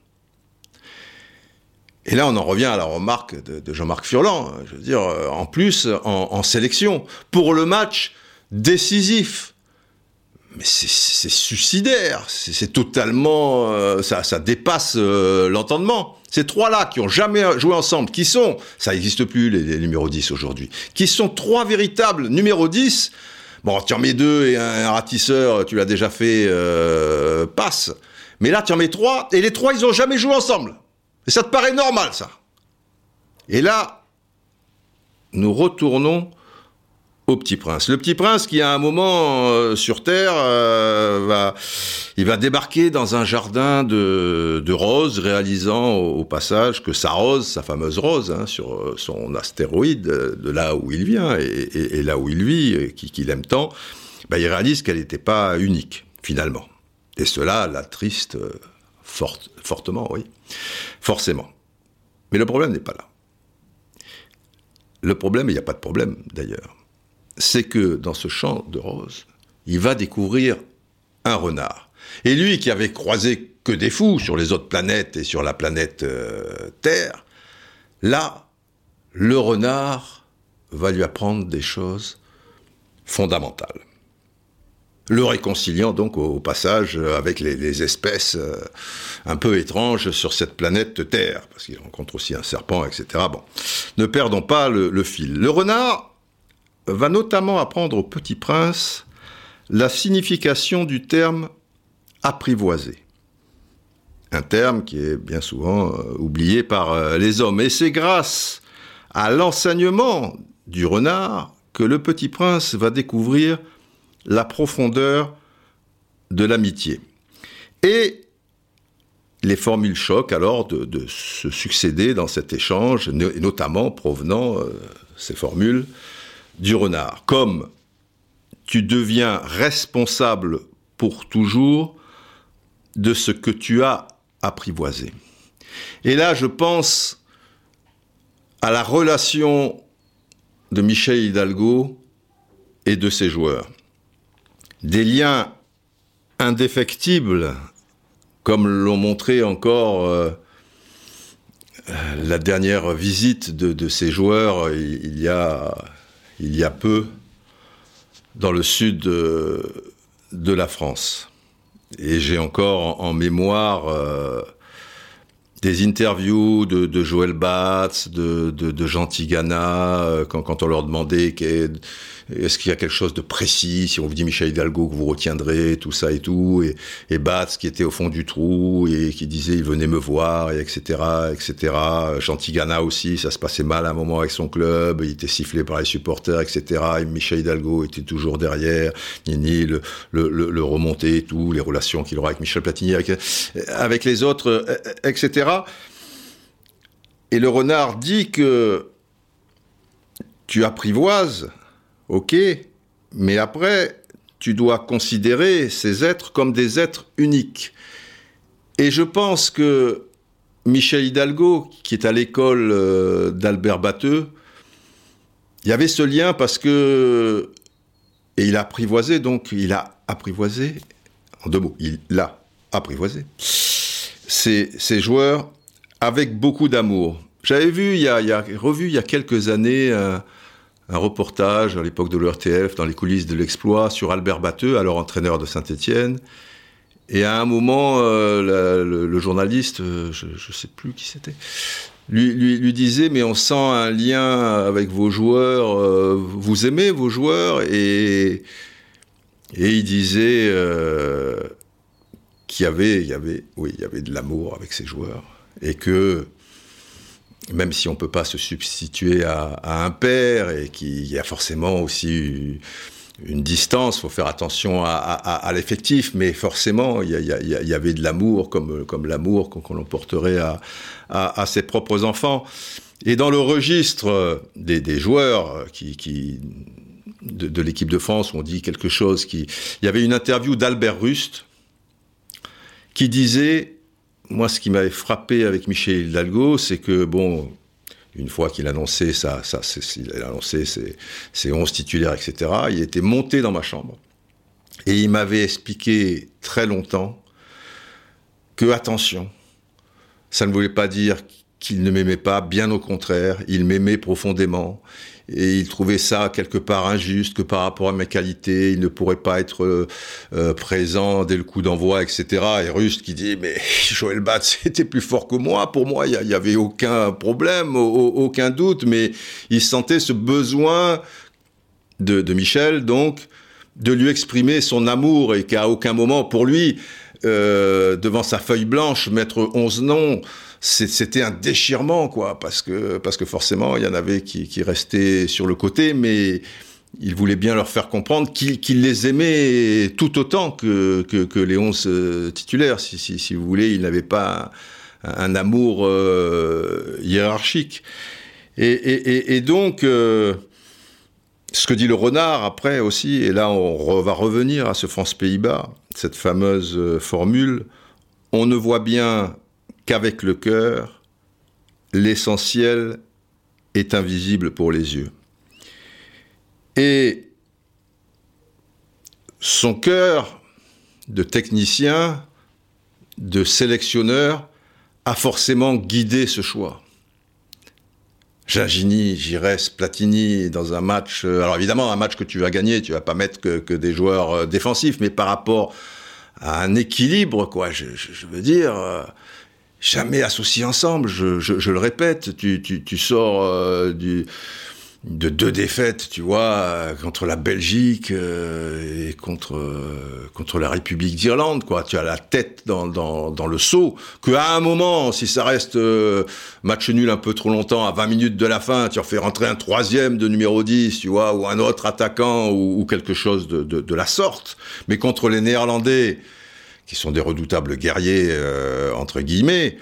Et là, on en revient à la remarque de, Jean-Marc Furlan, je veux dire, euh, en plus, en, sélection, pour le match décisif. Mais c'est suicidaire, c'est totalement... Euh, ça, ça, dépasse euh, l'entendement. Ces trois-là qui ont jamais joué ensemble, qui sont, ça n'existe plus les, les numéros 10 aujourd'hui, qui sont trois véritables numéros 10, bon, tu en mets deux et un, ratisseur, tu l'as déjà fait, passe. Mais là, tu en mets trois, et les trois, ils n'ont jamais joué ensemble. Et ça te paraît normal, ça. Et là, nous retournons au Petit Prince. Le Petit Prince qui, à un moment euh, sur Terre, euh, va, il va débarquer dans un jardin de, roses, réalisant au, passage que sa rose, sa fameuse rose, hein, sur euh, son astéroïde, de là où il vient et, là où il vit, qu'il aime tant, bah, il réalise qu'elle n'était pas unique, finalement. Et cela l'attriste fortement, oui. Forcément. Mais le problème n'est pas là. Le problème, il n'y a pas de problème d'ailleurs, c'est que dans ce champ de roses, il va découvrir un renard. Et lui qui avait croisé que des fous sur les autres planètes et sur la planète euh, Terre, là, le renard va lui apprendre des choses fondamentales le réconciliant donc au, passage avec les, espèces euh, un peu étranges sur cette planète Terre, parce qu'il rencontre aussi un serpent, etc. Bon, ne perdons pas le, fil. Le renard va notamment apprendre au petit prince la signification du terme apprivoisé. Un terme qui est bien souvent euh, oublié par euh, les hommes. Et c'est grâce à l'enseignement du renard que le petit prince va découvrir la profondeur de l'amitié. Et les formules choc alors de, se succéder dans cet échange, notamment provenant, euh, ces formules, du renard, comme tu deviens responsable pour toujours de ce que tu as apprivoisé. Et là, je pense à la relation de Michel Hidalgo et de ses joueurs des liens indéfectibles, comme l'ont montré encore euh, euh, la dernière visite de, ces joueurs il, y a, il y a peu dans le sud de, la France. Et j'ai encore en, mémoire euh, des interviews de, Joël Batz, de, de, Jean Tigana, quand, quand, on leur demandait est-ce qu'il y a quelque chose de précis? Si on vous dit Michel Hidalgo que vous retiendrez, tout ça et tout, et, et Batz qui était au fond du trou et qui disait il venait me voir, et etc., etc. Chantigana aussi, ça se passait mal un moment avec son club, il était sifflé par les supporters, etc. Et Michel Hidalgo était toujours derrière, Nini le, le, le, remonter, tout, les relations qu'il aura avec Michel Platini, avec, avec les autres, etc. Et le renard dit que tu apprivoises Ok, mais après, tu dois considérer ces êtres comme des êtres uniques. Et je pense que Michel Hidalgo, qui est à l'école euh, d'Albert Batteux, il y avait ce lien parce que. Et il a apprivoisé, donc il a apprivoisé, en deux mots, il l'a apprivoisé, ces, ces joueurs avec beaucoup d'amour. J'avais vu, il y, a, revu il y a quelques années, un reportage à l'époque de l'ERTF dans les coulisses de l'exploit sur Albert Batteux, alors entraîneur de Saint-Étienne. Et à un moment, euh, le, journaliste, euh, je ne sais plus qui c'était, lui, lui, disait mais on sent un lien avec vos joueurs, euh, vous aimez vos joueurs? Et et il disait qu'il y avait, il y avait, oui, il y avait de l'amour avec ses joueurs et que même si on ne peut pas se substituer à, un père et qu'il y a forcément aussi une distance, faut faire attention à, l'effectif, mais forcément, il y, avait de l'amour comme, l'amour qu'on l'on porterait à, ses propres enfants. Et dans le registre des, joueurs qui, de, de l'équipe de France, on dit quelque chose qui... Il y avait une interview d'Albert Rust qui disait moi, ce qui m'avait frappé avec Michel Hidalgo, c'est que, bon, une fois qu'il annonçait ça, ça il ses, ses 11 titulaires, etc., il était monté dans ma chambre. Et il m'avait expliqué très longtemps que, attention, ça ne voulait pas dire qu'il ne m'aimait pas, bien au contraire, il m'aimait profondément. Et il trouvait ça quelque part injuste, que par rapport à mes qualités, il ne pourrait pas être euh, euh, présent dès le coup d'envoi, etc. Et Rust qui dit, mais Joël Batz était plus fort que moi, pour moi, il n'y avait aucun problème, aucun doute, mais il sentait ce besoin de, Michel, donc, de lui exprimer son amour et qu'à aucun moment, pour lui, euh, devant sa feuille blanche, mettre 11 noms, c'était un déchirement, quoi, parce que, parce que forcément, il y en avait qui, restaient sur le côté, mais il voulait bien leur faire comprendre qu'il les aimait tout autant que, que, les 11 euh, titulaires. Si, si, si, vous voulez, il n'avait pas un, amour euh, hiérarchique. Et, et, donc, euh, ce que dit le renard après aussi, et là on va revenir à ce France-Pays-Bas, cette fameuse formule, on ne voit bien qu'avec le cœur, l'essentiel est invisible pour les yeux. Et son cœur de technicien, de sélectionneur, a forcément guidé ce choix. Gingini, Giresse, Platini dans un match. Euh, alors évidemment, un match que tu vas gagner, tu vas pas mettre que, des joueurs euh, défensifs, mais par rapport à un équilibre, quoi. Je, veux dire, euh, jamais associés ensemble. Je, le répète, tu, tu sors du de deux défaites, tu vois, contre la Belgique euh, et contre euh, contre la République d'Irlande, quoi. Tu as la tête dans, dans, dans le seau. Que à un moment, si ça reste euh, match nul un peu trop longtemps, à 20 minutes de la fin, tu en fais rentrer un troisième de numéro 10, tu vois, ou un autre attaquant ou, ou quelque chose de, de, de, la sorte. Mais contre les Néerlandais, qui sont des redoutables guerriers entre guillemets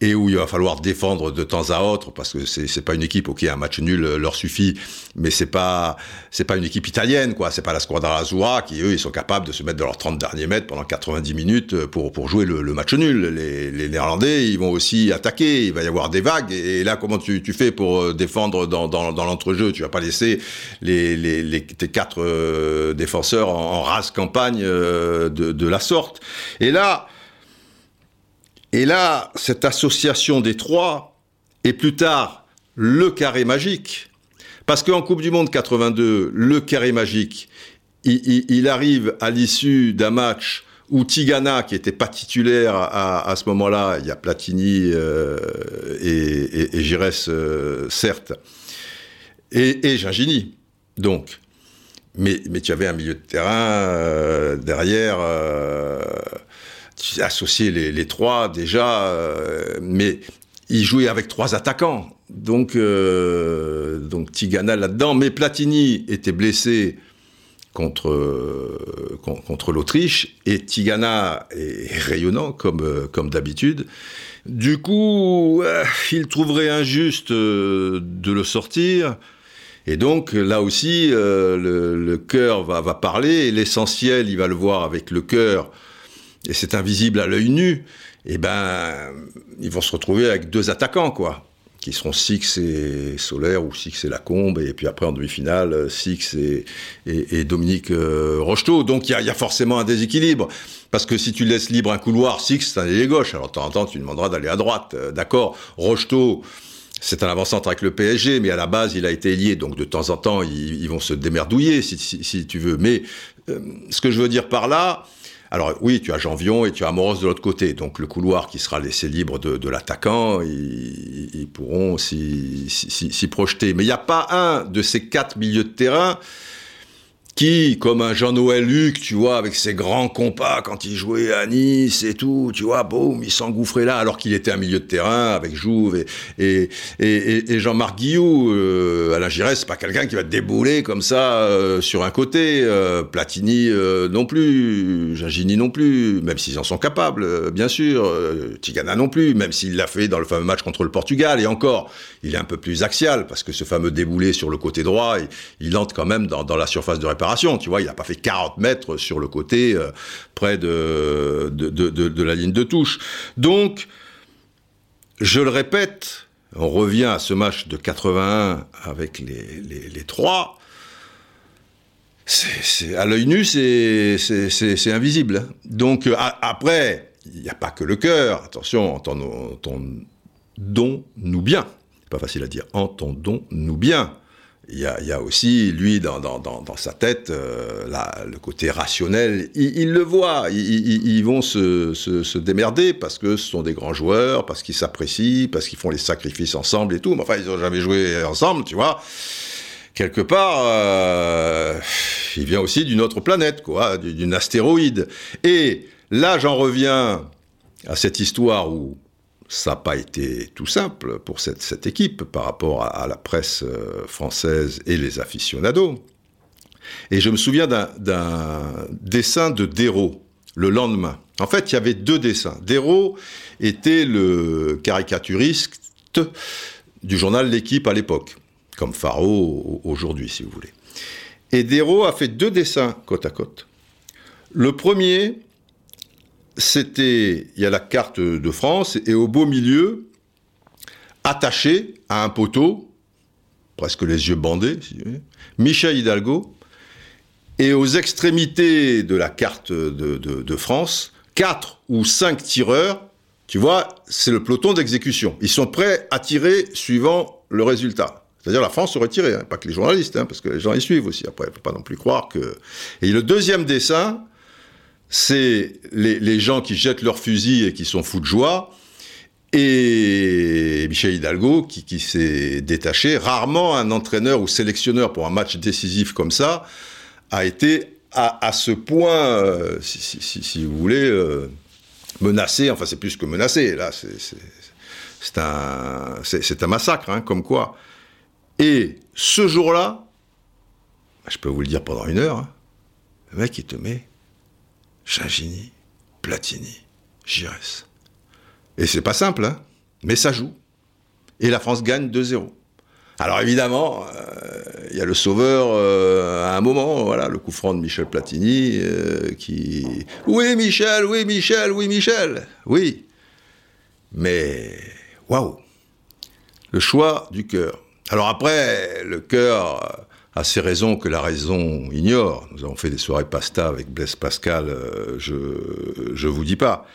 et où il va falloir défendre de temps à autre parce que c'est c'est pas une équipe ok un match nul euh, leur suffit mais c'est pas c'est pas une équipe italienne quoi. C'est pas la Squadra Azzurra qui eux ils sont capables de se mettre dans leurs 30 derniers mètres pendant 90 minutes euh, pour pour jouer le, le match nul. Les, les, Néerlandais ils vont aussi attaquer. Il va y avoir des vagues. Et, là comment tu, tu fais pour euh, défendre dans dans, dans l'entrejeu? Tu vas pas laisser les, les, les tes quatre défenseurs en, en race campagne de, de la sorte. Et là et là, cette association des trois, et plus tard, le carré magique, parce qu'en Coupe du Monde 82, le carré magique, il, arrive à l'issue d'un match où Tigana, qui était pas titulaire à, ce moment-là, il y a Platini euh, et, et, euh, certes, et, et Gingini, donc. Mais, mais tu avais un milieu de terrain euh, derrière associer les, trois déjà, euh, mais il jouait avec trois attaquants. Donc, euh, donc Tigana là-dedans. Mais Platini était blessé contre, euh, contre l'Autriche et Tigana est rayonnant comme, comme d'habitude. Du coup, il trouverait injuste de le sortir. Et donc là aussi, le, le cœur va, va parler l'essentiel, il va le voir avec le cœur et c'est invisible à l'œil nu, et eh ben, ils vont se retrouver avec deux attaquants, quoi, qui seront Six et Solaire ou Six et Lacombe, et puis après en demi-finale, Six et, Dominique euh. Donc il y a, forcément un déséquilibre. Parce que si tu laisses libre un couloir, Six, c'est un ailier gauche. Alors de temps en temps, tu demanderas d'aller à droite. Euh, d'accord, Rocheteau, c'est un avant-centre avec le PSG, mais à la base, il a été lié. Donc de temps en temps, ils, vont se démerdouiller, si, si, si, tu veux. Mais euh, ce que je veux dire par là, alors oui, tu as Janvion et tu as Amoros de l'autre côté. Donc le couloir qui sera laissé libre de, l'attaquant, ils, pourront s'y projeter. Mais il n'y a pas un de ces quatre milieux de terrain qui, comme un Jean-Noël Luc, tu vois, avec ses grands compas quand il jouait à Nice et tout, tu vois, boum, il s'engouffrait là, alors qu'il était un milieu de terrain avec Jouve et, Jean-Marc Guillou. Euh, Alain Giresse, c'est pas quelqu'un qui va débouler comme ça euh, sur un côté. Euh, Platini euh, non plus, Gingini non plus, même s'ils en sont capables, bien sûr. Tigana non plus, même s'il l'a fait dans le fameux match contre le Portugal. Et encore, il est un peu plus axial, parce que ce fameux déboulé sur le côté droit, il, il entre quand même dans, dans la surface de réparation tu vois, il n'a pas fait 40 mètres sur le côté, euh, près de de, la ligne de touche. Donc, je le répète, on revient à ce match de 81 avec les, les, les trois. c'est, à l'œil nu, c'est invisible. Hein. Donc après, il n'y a pas que le cœur. Attention, entendons-nous bien. Pas facile à dire. Entendons-nous bien il y, a, aussi, lui, dans, sa tête, euh, le côté rationnel, il, le voit, ils, vont se, démerder parce que ce sont des grands joueurs, parce qu'ils s'apprécient, parce qu'ils font les sacrifices ensemble et tout, mais enfin, ils n'ont jamais joué ensemble, tu vois. Quelque part, euh, il vient aussi d'une autre planète, quoi, d'une astéroïde. Et là, j'en reviens à cette histoire où ça n'a pas été tout simple pour cette, équipe par rapport à, la presse euh, française et les aficionados. Et je me souviens d'un dessin de Dérault le lendemain. En fait, il y avait deux dessins. Dérault était le caricaturiste du journal L'équipe à l'époque, comme Faro aujourd'hui, si vous voulez. Et Dérault a fait deux dessins côte à côte. Le premier, c'était, il y a la carte de France, et au beau milieu, attaché à un poteau, presque les yeux bandés, Michel Hidalgo, et aux extrémités de la carte de, France, quatre ou cinq tireurs, tu vois, c'est le peloton d'exécution. Ils sont prêts à tirer suivant le résultat. C'est-à-dire la France aurait tiré, hein, pas que les journalistes, hein, parce que les gens y suivent aussi. Après, il ne faut pas non plus croire que... Et le deuxième dessin, c'est les, gens qui jettent leurs fusils et qui sont fous de joie, et Michel Hidalgo qui, s'est détaché. Rarement un entraîneur ou sélectionneur pour un match décisif comme ça a été à, ce point, euh, si, vous voulez, euh, menacé. Enfin, c'est plus que menacé. Là, c'est un, massacre, hein, comme quoi. Et ce jour-là, je peux vous le dire pendant une heure, hein, le mec, il te met Chagini, Platini, Gires. Et c'est pas simple, hein, mais ça joue. Et la France gagne 2-0. Alors évidemment, euh, il y a le sauveur euh, à un moment, voilà, le coup franc de Michel Platini euh, qui... Oui Michel, oui Michel, oui Michel, oui. Mais waouh, le choix du cœur. Alors après, le cœur à ces raisons que la raison ignore. Nous avons fait des soirées pasta avec Blaise Pascal, euh, je je vous dis pas.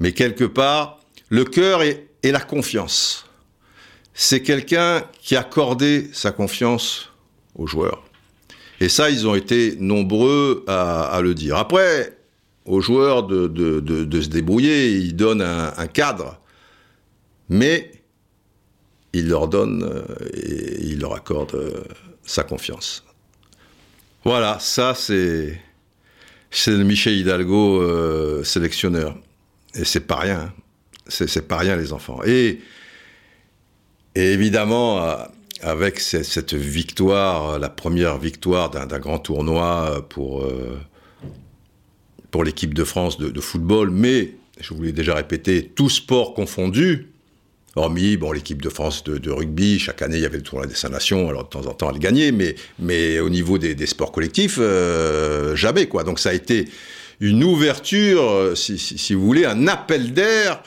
Mais quelque part, le cœur et, la confiance. C'est quelqu'un qui accordait sa confiance aux joueurs. Et ça, ils ont été nombreux à, le dire. Après, aux joueurs de, se débrouiller, ils donnent un, cadre, mais ils leur donnent euh, et ils leur accordent euh, sa confiance. Voilà, ça c'est c'est Michel Hidalgo euh, sélectionneur. Et c'est pas rien. Hein. C'est pas rien les enfants. Et, évidemment, euh, avec cette, victoire, la première victoire d'un grand tournoi pour, euh, pour l'équipe de France de, de, football, mais, je vous l'ai déjà répété, tout sport confondu, Hormis, l'équipe de France de, rugby, chaque année, il y avait le tournoi des Nations, alors de temps en temps, elle gagnait, mais, mais au niveau des, sports collectifs, euh, jamais, quoi. Donc ça a été une ouverture, euh, si, vous voulez, un appel d'air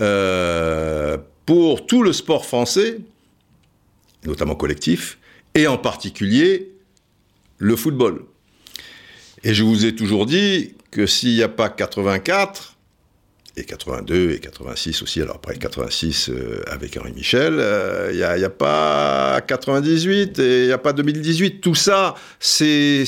euh, pour tout le sport français, notamment collectif, et en particulier le football. Et je vous ai toujours dit que s'il n'y a pas 84, et 82 et 86 aussi. Alors après 86 euh, avec Henri Michel, il euh, n'y a, pas 98 et il n'y a pas 2018. Tout ça, c'est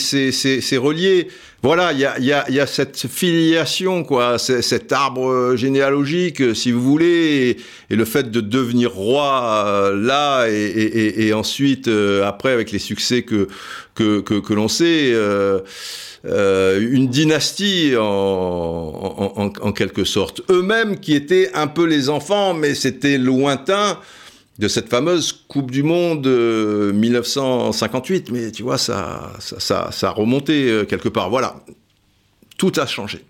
relié. Voilà, il y a, y, y a, cette filiation, quoi, cet arbre généalogique, si vous voulez, et, le fait de devenir roi euh, là, et, et, ensuite, après, avec les succès que, que, que, que l'on sait. Euh, une dynastie en, quelque sorte. Eux-mêmes qui étaient un peu les enfants, mais c'était lointain de cette fameuse Coupe du Monde 1958. Euh, mais tu vois, ça, ça, ça, a remonté euh, quelque part. Voilà, tout a changé.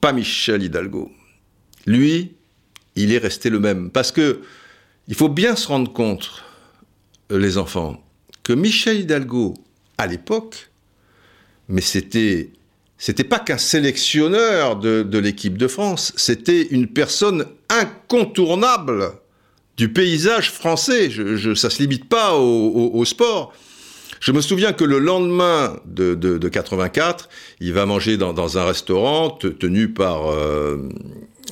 Pas Michel Hidalgo. Lui, il est resté le même. Parce que il faut bien se rendre compte, les enfants, que Michel Hidalgo, à l'époque, mais c'était c'était pas qu'un sélectionneur de, l'équipe de France, c'était une personne incontournable du paysage français. Je, ça se limite pas au, sport. Je me souviens que le lendemain de, de, 84, il va manger dans, un restaurant tenu par euh,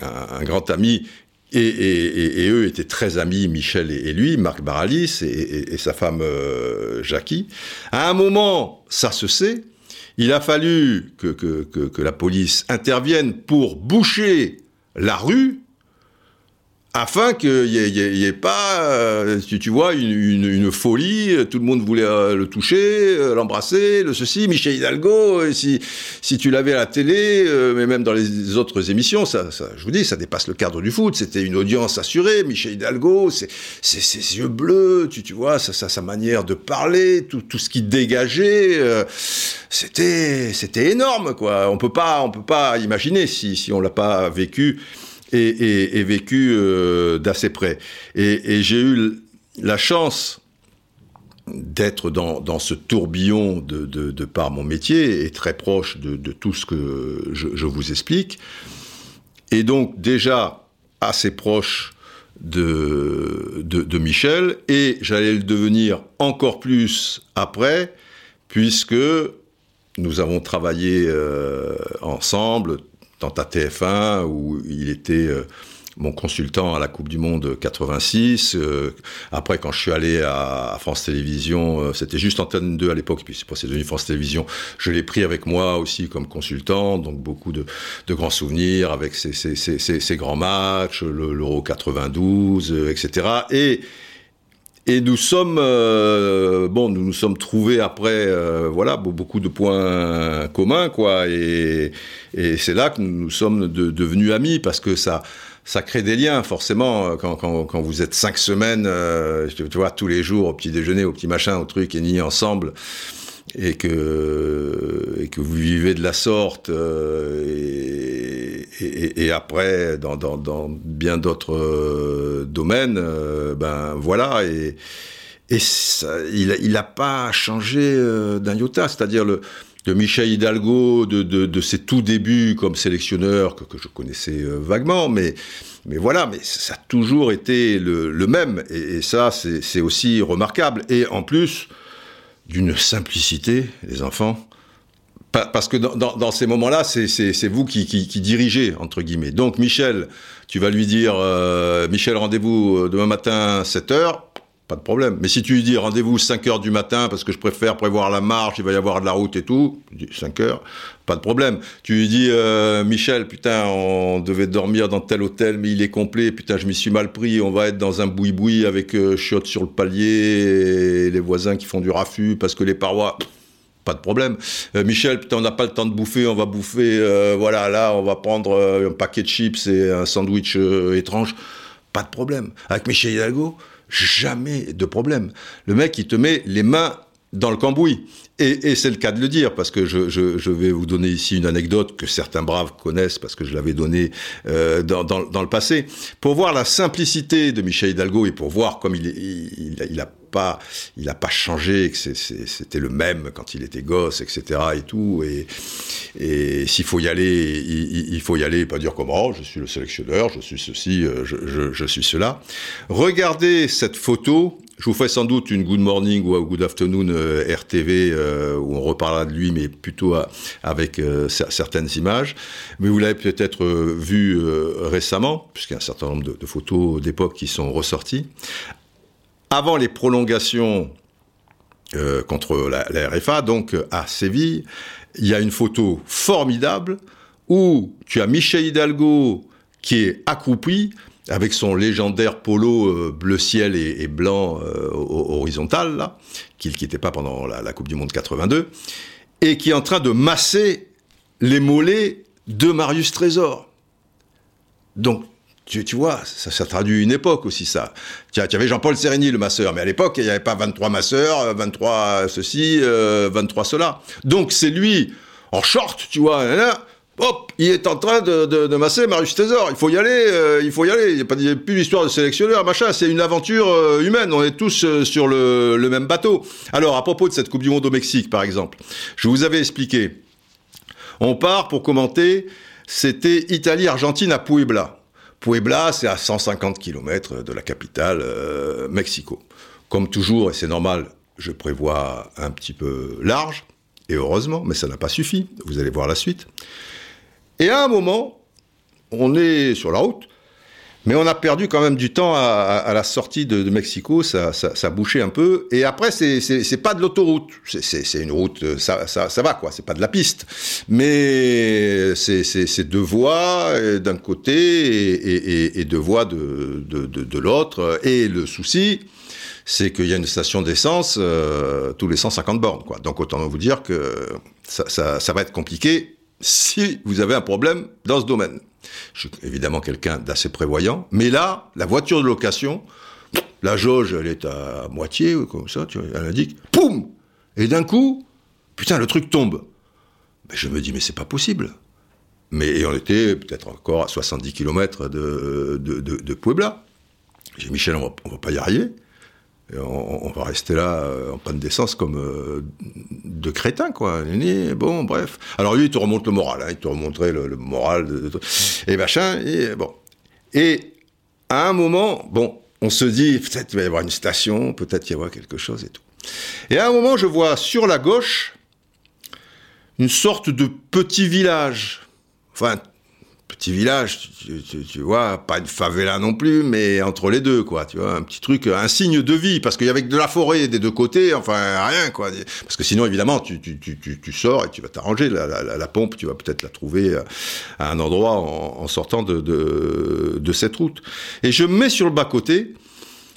un, grand ami et, eux étaient très amis, Michel et, lui, Marc Baralis et, sa femme euh, Jackie. À un moment, ça se sait, il a fallu que, que la police intervienne pour boucher la rue afin qu'il n'y ait, ait, pas, euh, tu, vois, une, une, folie, tout le monde voulait euh, le toucher, euh, l'embrasser, le ceci, Michel Hidalgo, si, si tu l'avais à la télé, mais même dans les autres émissions, ça, ça, je vous dis, ça dépasse le cadre du foot, c'était une audience assurée, Michel Hidalgo, c'est ses yeux bleus, tu, tu vois, ça, sa manière de parler, tout, tout ce qui dégageait, c'était c'était énorme, quoi. On peut pas, on peut pas imaginer si, si on l'a pas vécu et, vécu euh, d'assez près. Et, j'ai eu la chance d'être dans, ce tourbillon de, par mon métier et très proche de, tout ce que je, vous explique. Et donc déjà assez proche de, Michel, et j'allais le devenir encore plus après, puisque nous avons travaillé euh, ensemble dans ta TF1 où il était euh, mon consultant à la Coupe du Monde 86. Euh, après, quand je suis allé à, France Télévisions, euh, c'était juste Antenne 2 à l'époque, puis c'est devenu France Télévisions. Je l'ai pris avec moi aussi comme consultant, donc beaucoup de, grands souvenirs avec ces, grands matchs, l'Euro 92, etc. Et et nous sommes, euh, bon, nous nous sommes trouvés après, euh, voilà, beaucoup de points communs, quoi. Et, et c'est là que nous sommes devenus amis parce que ça, ça crée des liens, forcément. Quand, quand, quand vous êtes cinq semaines, euh, tu vois, tous les jours, au petit déjeuner, au petit machin, au truc, et ni ensemble et que, et que vous vivez de la sorte, euh, et, et, et, après, dans, dans, dans bien d'autres euh, domaines, euh, ben voilà, et, et ça, il n'a pas changé d'un iota, c'est-à-dire le, de Michel Hidalgo, de, de, de, ses tout débuts comme sélectionneur, que, que je connaissais vaguement, mais, mais voilà, mais ça a toujours été le, le même, et ça, c'est aussi remarquable. Et en plus, d'une simplicité, les enfants. Parce que dans, ces moments-là, c'est vous qui, dirigez, entre guillemets. Donc, Michel, tu vas lui dire, euh, Michel, rendez-vous euh, demain matin, 7 heures, pas de problème. Mais si tu lui dis rendez-vous 5 heures du matin parce que je préfère prévoir la marche, il va y avoir de la route et tout, 5 heures, pas de problème. Tu lui dis euh, Michel, putain, on devait dormir dans tel hôtel, mais il est complet, putain, je m'y suis mal pris, on va être dans un boui-boui avec euh, chiottes sur le palier et les voisins qui font du raffut parce que les parois pas de problème. Euh, Michel, putain, on n'a pas le temps de bouffer, on va bouffer, voilà, là, on va prendre un paquet de chips et un sandwich étrange. Pas de problème. Avec Michel Hidalgo, jamais de problème. Le mec, il te met les mains dans le cambouis. Et, c'est le cas de le dire, parce que je, vais vous donner ici une anecdote que certains braves connaissent, parce que je l'avais donnée euh, dans, le passé, pour voir la simplicité de Michel Hidalgo et pour voir comme il, il, il a pas, il a pas changé, que c'était le même quand il était gosse, etc. et tout. Et, et s'il faut y aller, il, faut y aller, pas dire comme oh, je suis le sélectionneur, je suis ceci, euh, je, suis cela. Regardez cette photo. Je vous ferai sans doute une Good Morning ou Good Afternoon euh, RTV euh, où on reparlera de lui, mais plutôt avec certaines images. Mais vous l'avez peut-être vu récemment, puisqu'il y a un certain nombre de, photos d'époque qui sont ressorties avant les prolongations euh, contre la, RFA, donc à Séville, il y a une photo formidable où tu as Michel Hidalgo qui est accroupi avec son légendaire polo euh, bleu ciel et, blanc euh, horizontal, là, qu'il quittait pas pendant la, la, Coupe du Monde 82, et qui est en train de masser les mollets de Marius Trésor. Donc tu, tu, vois, ça, ça, traduit une époque aussi, ça. Tu, tu avais Jean-Paul Sérigny, le masseur, mais à l'époque, il n'y avait pas 23 masseurs, 23 ceci, 23 euh, cela. Donc c'est lui, en short, tu vois, hop, il est en train de, masser Marius Trésor. Il faut y aller, euh, il faut y aller. Il n'y a, plus d'histoire de sélectionneur, machin. C'est une aventure euh, humaine. On est tous sur le, le même bateau. Alors, à propos de cette Coupe du Monde au Mexique, par exemple, je vous avais expliqué. On part pour commenter, c'était Italie-Argentine à Puebla. Puebla, c'est à 150 km de la capitale, euh, Mexico. Comme toujours, et c'est normal, je prévois un petit peu large, et heureusement, mais ça n'a pas suffi. Vous allez voir la suite. Et à un moment, on est sur la route, mais on a perdu quand même du temps à, la sortie de, Mexico, ça, ça, bouchait un peu. Et après, c'est pas de l'autoroute, c'est une route, ça, ça, va quoi, c'est pas de la piste. Mais c'est deux voies d'un côté et, deux voies de, de, l'autre. Et le souci, c'est qu'il y a une station d'essence euh, tous les 150 bornes. Quoi. Donc autant vous dire que ça, ça, va être compliqué si vous avez un problème dans ce domaine. Je suis évidemment quelqu'un d'assez prévoyant, mais là, la voiture de location, la jauge, elle est à moitié, comme ça, tu vois, elle indique, poum Et d'un coup, putain, le truc tombe. Je me dis, mais c'est pas possible. Mais on était peut-être encore à 70 km de, de, de, Puebla. J'ai Michel, on va, va pas y arriver on, va rester là euh, en panne d'essence comme euh, de crétins, quoi. Bon, bref. Alors lui, il te remonte le moral, hein. il te remonterait le, moral, de, et machin, et bon. Et à un moment, bon, on se dit, peut-être il va y avoir une station, peut-être il y avoir quelque chose et tout. Et à un moment, je vois sur la gauche une sorte de petit village. Enfin, petit village, tu, vois, pas une favela non plus, mais entre les deux, quoi, tu vois, un petit truc, un signe de vie, parce qu'il y avait de la forêt des deux côtés, enfin, rien, quoi. Parce que sinon, évidemment, tu, tu, tu, tu sors et tu vas t'arranger. La, la, pompe, tu vas peut-être la trouver à un endroit en, sortant de, de, de cette route. Et je me mets sur le bas-côté,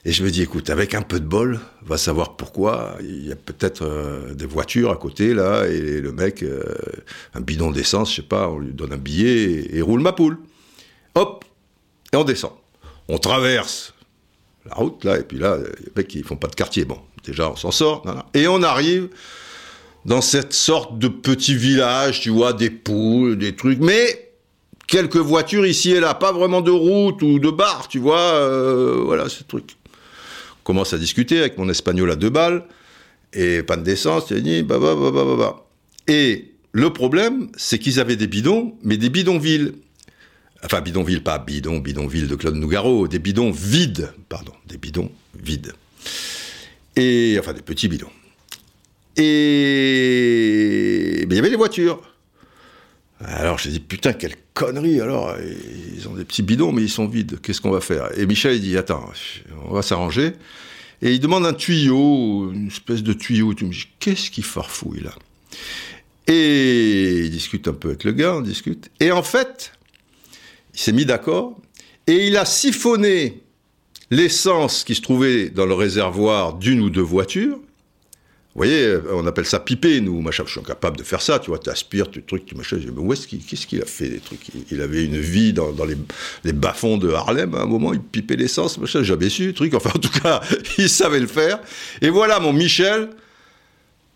et je me dis, écoute, avec un peu de bol, va savoir pourquoi, il y a peut-être euh, des voitures à côté, là, et le mec, euh, un bidon d'essence, je sais pas, on lui donne un billet et, roule ma poule. Hop, et on descend. On traverse la route, là, et puis là, les mecs, ils font pas de quartier. Bon, déjà, on s'en sort, et on arrive dans cette sorte de petit village, tu vois, des poules, des trucs, mais quelques voitures ici et là, pas vraiment de route ou de bar, tu vois, euh, voilà, ce truc commence à discuter avec mon espagnol à deux balles, et panne d'essence, il dit, bah, bah, bah, bah, bah, bah. Et le problème, c'est qu'ils avaient des bidons, mais des bidonvilles. Enfin, bidonville, pas bidon, bidonville de Claude Nougaro, des bidons vides, pardon, des bidons vides. Et, enfin, des petits bidons. Et, il y avait des voitures. Alors j'ai dit putain quelle connerie alors ils ont des petits bidons mais ils sont vides qu'est-ce qu'on va faire? Et Michel il dit attends on va s'arranger. Et il demande un tuyau une espèce de tuyau tu me dis qu'est-ce qu'il farfouille là? Et il discute un peu avec le gars on discute. Et en fait il s'est mis d'accord et il a siphonné l'essence qui se trouvait dans le réservoir d'une ou deux voitures vous voyez, on appelle ça piper, nous, machin. Je suis incapable de faire ça, tu vois, tu aspires, tu trucs, tu machin. Mais où est-ce qu'il, qu'est-ce qu'il a fait, des trucs? Il, avait une vie dans, les, bas-fonds de Harlem, à un moment, il pipait l'essence, machin. J'avais su, truc. Enfin, en tout cas, il savait le faire. Et voilà, mon Michel,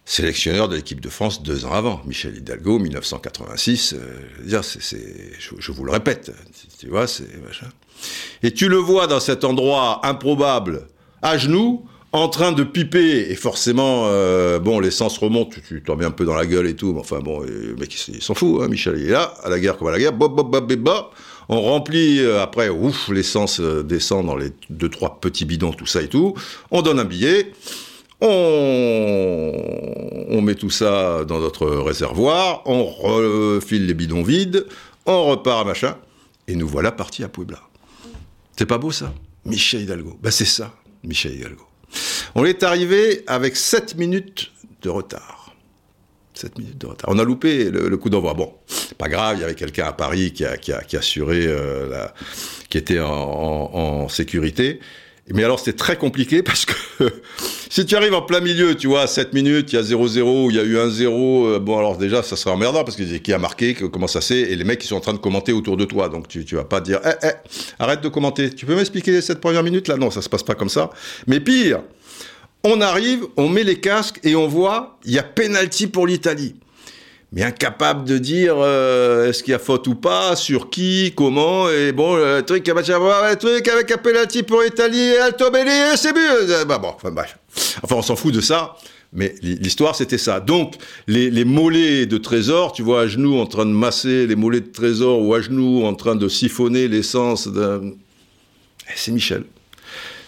sélectionneur de l'équipe de France deux ans avant. Michel Hidalgo, 1986. Euh, c'est, je, vous le répète, tu vois, c'est machin. Et tu le vois dans cet endroit improbable, à genoux, en train de piper, et forcément, euh, bon, l'essence remonte, tu t'en mets un peu dans la gueule et tout, mais enfin bon, le mec, il s'en fout, hein, Michel, il est là, à la guerre comme à la guerre, bop, bop, bop, bop, on remplit, euh, après, ouf, l'essence euh, descend dans les deux, trois petits bidons, tout ça et tout, on donne un billet, on, on met tout ça dans notre réservoir, on refile les bidons vides, on repart machin, et nous voilà partis à Puebla. C'est pas beau ça? Michel Hidalgo. Ben c'est ça, Michel Hidalgo. On est arrivé avec 7 minutes de retard. 7 minutes de retard. On a loupé le, coup d'envoi. Bon, pas grave, il y avait quelqu'un à Paris qui a, qui assuré, euh, la, qui était en, sécurité. Mais alors c'était très compliqué parce que si tu arrives en plein milieu, tu vois, 7 minutes, il y a 0-0, il y a eu un 0, euh, bon alors déjà ça sera emmerdant parce que qui a marqué, comment ça c'est, et les mecs qui sont en train de commenter autour de toi, donc tu, tu vas pas dire, eh, eh, arrête de commenter, tu peux m'expliquer cette première minute là Non, ça se passe pas comme ça. Mais pire, on arrive, on met les casques et on voit, il y a penalty pour l'Italie. Mais incapable de dire euh, est-ce qu'il y a faute ou pas, sur qui, comment, et bon, le truc, le truc avec un penalty pour l'Italie, Altobelli, c'est but. Euh, bah bon, enfin Enfin, on s'en fout de ça. Mais l'histoire, c'était ça. Donc, les, les, mollets de trésor, tu vois, à genoux en train de masser les mollets de trésor ou à genoux en train de siphonner l'essence d'un... Eh, c'est Michel.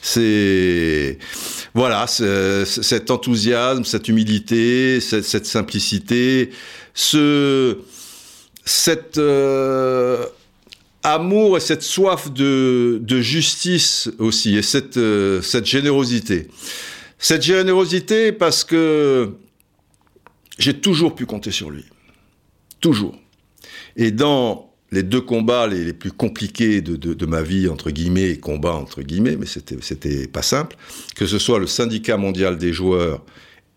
C'est voilà, cet enthousiasme, cette humilité, cette, simplicité, ce cet euh, amour et cette soif de, justice aussi, et cette, euh, cette générosité. Cette générosité parce que j'ai toujours pu compter sur lui. Toujours. Et dans les deux combats les, plus compliqués de, ma vie, entre guillemets, et combats entre guillemets, mais c'était, c'était pas simple, que ce soit le syndicat mondial des joueurs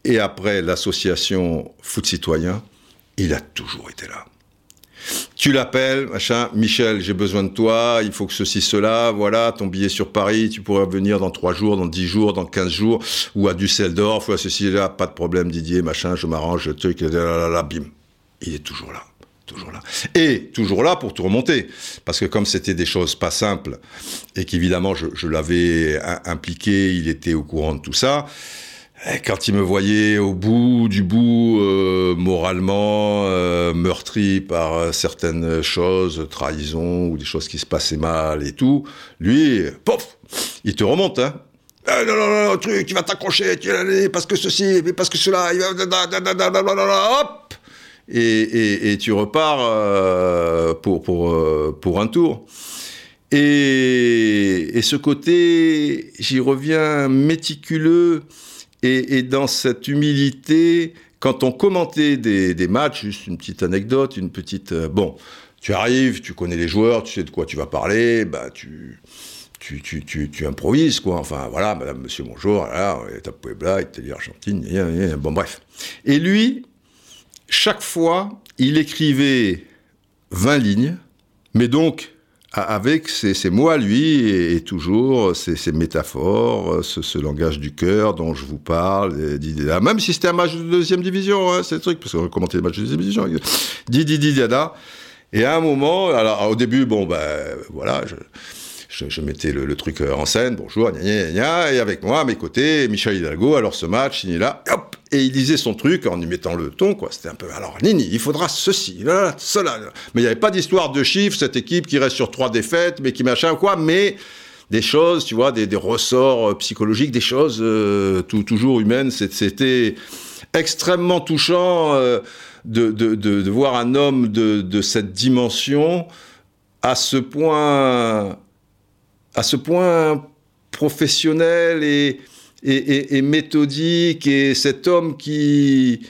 et après l'association Foot Citoyen, il a toujours été là. Tu l'appelles, machin, Michel, j'ai besoin de toi, il faut que ceci, cela, voilà, ton billet sur Paris, tu pourrais venir dans trois jours, dans dix jours, dans quinze jours, ou à Düsseldorf, ou à ceci, là, pas de problème, Didier, machin, je m'arrange, truc, là, bim. Il est toujours là toujours là. Et toujours là pour tout remonter. Parce que comme c'était des choses pas simples, et qu'évidemment je, l'avais impliqué, il était au courant de tout ça, quand il me voyait au bout du bout, euh, moralement, euh, meurtri par euh, certaines choses, trahison ou des choses qui se passaient mal et tout, lui, pof, il te remonte, hein. Eh, non, non, non, truc, tu vas t'accrocher, tu parce que ceci, parce que cela, il va, hop, et, tu repars euh, pour, pour, euh, pour un tour. Et, ce côté, j'y reviens, méticuleux, et, dans cette humilité, quand on commentait des, matchs, juste une petite anecdote, une petite... Euh, bon, tu arrives, tu connais les joueurs, tu sais de quoi tu vas parler, bah tu... Tu, tu, tu, tu, improvises, quoi. Enfin, voilà, madame, monsieur, bonjour, là, on est à Puebla, Italie, Argentine, bon, bref. Et lui, chaque fois, il écrivait 20 lignes, mais donc avec ses, mots à lui et, toujours ses, métaphores, ce, langage du cœur dont je vous parle, même si c'était un match de deuxième division, hein, c'est le truc, parce qu'on commentait les matchs de deuxième division, Didi Dada. Et à un moment, alors au début, bon ben voilà, je, je, mettais le, truc euh, en scène, bonjour, gna, gna, gna, et avec moi, à mes côtés, Michel Hidalgo, alors ce match, il est là, et il disait son truc en y mettant le ton, quoi. C'était un peu, alors Nini, il faudra ceci, cela. Mais il n'y avait pas d'histoire de chiffres, cette équipe qui reste sur trois défaites, mais qui machin, quoi, mais des choses, tu vois, des, ressorts euh, psychologiques, des choses euh, toujours humaines. C'était extrêmement touchant de, voir un homme de cette dimension à ce point à ce point professionnel et, méthodique, et cet homme qui,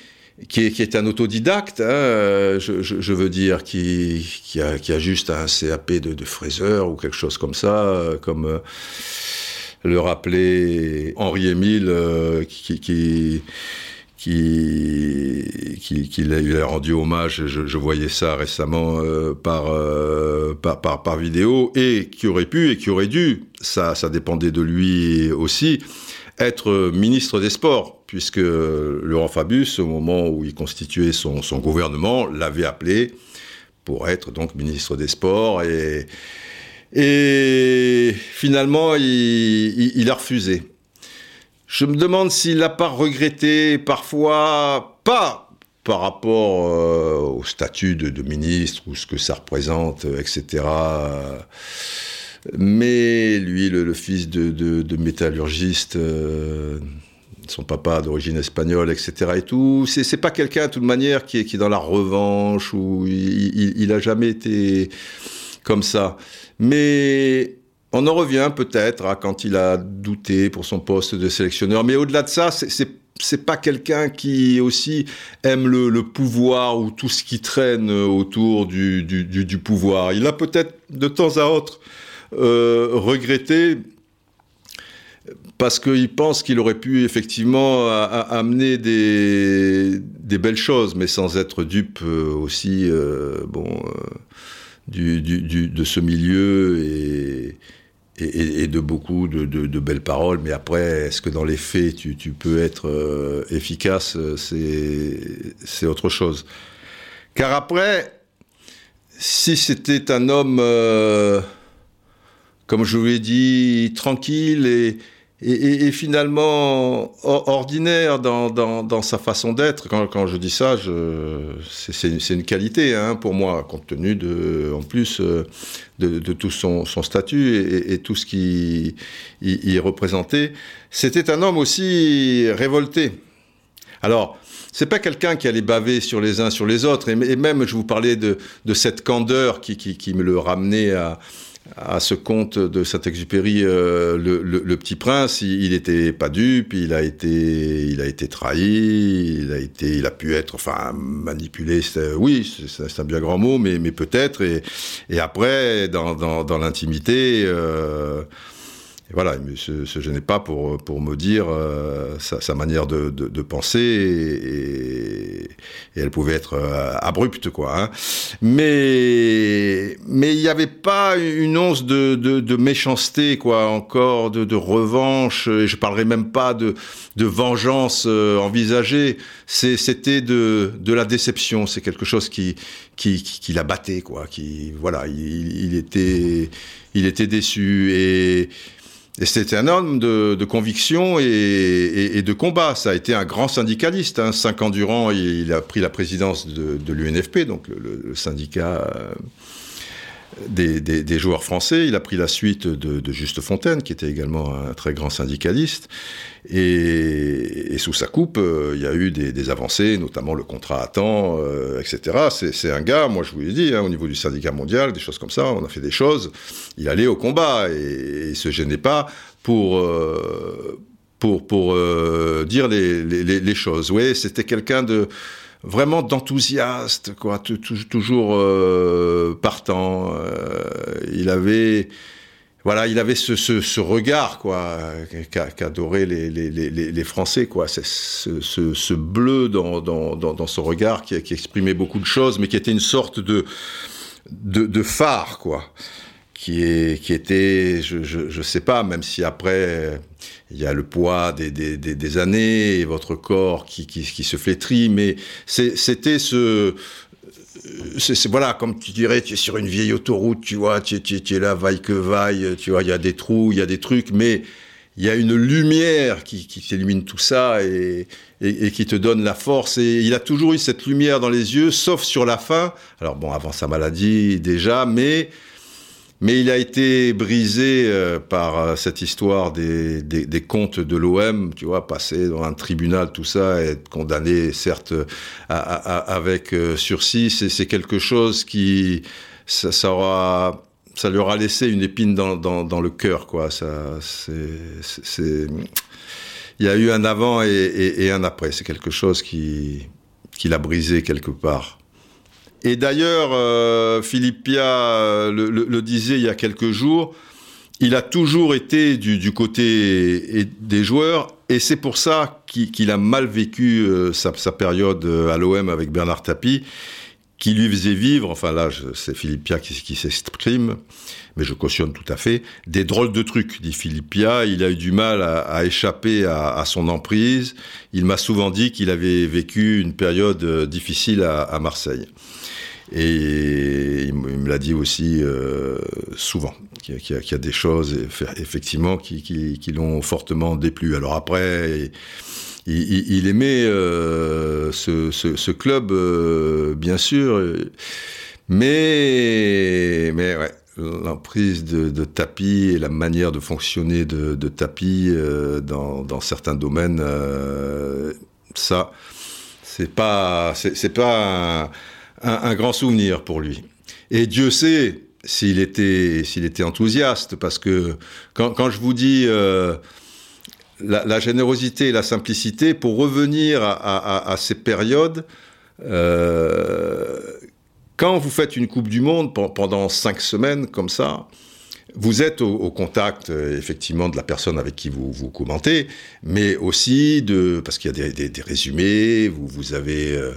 qui, est, un autodidacte, hein, je, veux dire, qui, qui, a, juste un CAP de, de, fraiseur ou quelque chose comme ça, comme euh, le rappelait Henri Émile, euh, qui, qui qui, qui, a, rendu hommage, je, voyais ça récemment euh, par, euh, par, par, par, vidéo, et qui aurait pu et qui aurait dû, ça, ça dépendait de lui aussi, être ministre des Sports, puisque Laurent Fabius, au moment où il constituait son, son gouvernement, l'avait appelé pour être donc ministre des Sports, et, et finalement, il a refusé. Je me demande s'il n'a pas regretté parfois, pas par rapport euh, au statut de, ministre ou ce que ça représente, euh, etc. Mais lui, le, fils de, métallurgiste, euh, son papa d'origine espagnole, etc. et tout, c'est pas quelqu'un, de toute manière, qui est, dans la revanche ou il, n'a jamais été comme ça. Mais on en revient peut-être à quand il a douté pour son poste de sélectionneur, mais au-delà de ça, c'est c'est pas quelqu'un qui aussi aime le, pouvoir ou tout ce qui traîne autour du, pouvoir. Il a peut-être de temps à autre euh, regretté parce qu'il pense qu'il aurait pu effectivement amener des, belles choses, mais sans être dupe euh, aussi euh, bon, de ce milieu et, de beaucoup de, belles paroles, mais après, est-ce que dans les faits, tu, peux être euh, efficace C'est autre chose. Car après, si c'était un homme, euh, comme je vous l'ai dit, tranquille et, et, finalement ordinaire dans, sa façon d'être. Quand, je dis ça, c'est une qualité hein, pour moi, compte tenu de, en plus euh, de, tout son, statut et, tout ce qui y, représentait. C'était un homme aussi révolté. Alors, c'est pas quelqu'un qui allait baver sur les uns sur les autres, et, même je vous parlais de, cette candeur qui me le ramenait à, à ce conte de Saint-Exupéry, euh, le, Petit Prince, il, n'était pas dupe, il a été, il a été trahi, il a été, il a pu être, enfin, manipulé. Oui, c'est un bien grand mot, mais, peut-être. Et, après, dans, dans, l'intimité. Euh, voilà, il ne se, gênait pas pour, pour me dire euh, sa, manière de, de, penser et, et, elle pouvait être euh, abrupte, quoi. Hein. Mais mais il n'y avait pas une once de, de, méchanceté, quoi, encore de, de revanche. Et je parlerai même pas de, de vengeance euh, envisagée. C'était de, de la déception. C'est quelque chose qui qui, qui, qui l'abattait, quoi. Qui voilà, il, il était il était déçu et et c'était un homme de, conviction et, de combat. Ça a été un grand syndicaliste. Hein. Cinq ans durant, il, a pris la présidence de, l'UNFP, donc le, syndicat des, joueurs français. Il a pris la suite de, Juste Fontaine, qui était également un très grand syndicaliste. Et, sous sa coupe, euh, il y a eu des, avancées, notamment le contrat à temps, euh, etc. C'est un gars, moi je vous l'ai dit, hein, au niveau du syndicat mondial, des choses comme ça, on a fait des choses. Il allait au combat et, il se gênait pas pour... Euh, pour, pour dire les, les, les choses. Oui, c'était quelqu'un de, vraiment d'enthousiaste, quoi, toujours euh, partant. Euh, il avait, voilà, il avait ce, regard, quoi, qu'adoraient les, Français, quoi. Ce, bleu dans, son regard qui, qui, exprimait beaucoup de choses, mais qui était une sorte de, de, de phare, quoi qui, est, qui était, je, je, sais pas, même si après il y a le poids des, des, des, des années et votre corps qui, qui, qui se flétrit, mais c'était ce, voilà, comme tu dirais, tu es sur une vieille autoroute, tu vois, tu, tu, tu es là, vaille que vaille, tu vois, il y a des trous, il y a des trucs, mais il y a une lumière qui, qui t'illumine tout ça et, et, et, qui te donne la force. Et il a toujours eu cette lumière dans les yeux, sauf sur la fin. Alors bon, avant sa maladie déjà, mais mais il a été brisé euh, par euh, cette histoire des, des, comptes de l'OM, tu vois, passer dans un tribunal, tout ça, être condamné, certes, avec euh, sursis. C'est quelque chose qui, ça, ça, aura, ça lui aura laissé une épine dans, le cœur, quoi. Ça, c'est, il y a eu un avant et, et, et un après. C'est quelque chose qui, qui l'a brisé quelque part. Et d'ailleurs, euh, Philippe Pia euh, le, disait il y a quelques jours, il a toujours été du, côté des joueurs, et c'est pour ça qu'il a mal vécu euh, sa, période à l'OM avec Bernard Tapie, qui lui faisait vivre, enfin là, c'est Philippe Pia qui, s'exprime, mais je cautionne tout à fait, des drôles de trucs, dit Philippe Pia. Il a eu du mal à, échapper à, son emprise. Il m'a souvent dit qu'il avait vécu une période difficile à Marseille. Et il me l'a dit aussi euh, souvent, qu'il y, a des choses effectivement qui, l'ont fortement déplu. Alors après, il, aimait euh, ce, club, euh, bien sûr, mais, mais ouais, l'emprise de, de, tapis et la manière de fonctionner de, de tapis dans, certains domaines, ça, c'est pas, c'est pas un, grand souvenir pour lui. Et Dieu sait s'il était, enthousiaste, parce que quand, je vous dis euh, la, générosité et la simplicité, pour revenir à, ces périodes, euh, quand vous faites une Coupe du Monde pendant cinq semaines comme ça, vous êtes au, contact effectivement de la personne avec qui vous, vous commentez, mais aussi de parce qu'il y a des, résumés, vous, avez euh,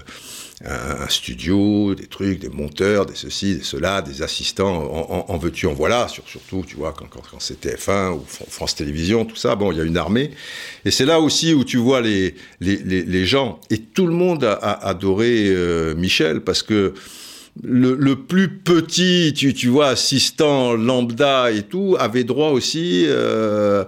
un, studio, des trucs, des monteurs, des ceci, des cela, des assistants, en, veux-tu, en voilà, surtout, tu vois, quand, quand, quand c'est TF1 ou France Télévisions, tout ça, bon, il y a une armée. Et c'est là aussi où tu vois les, les, les, gens. Et tout le monde a, adoré euh, Michel, parce que le, le, plus petit, tu, tu vois, assistant lambda et tout, avait droit aussi... Euh,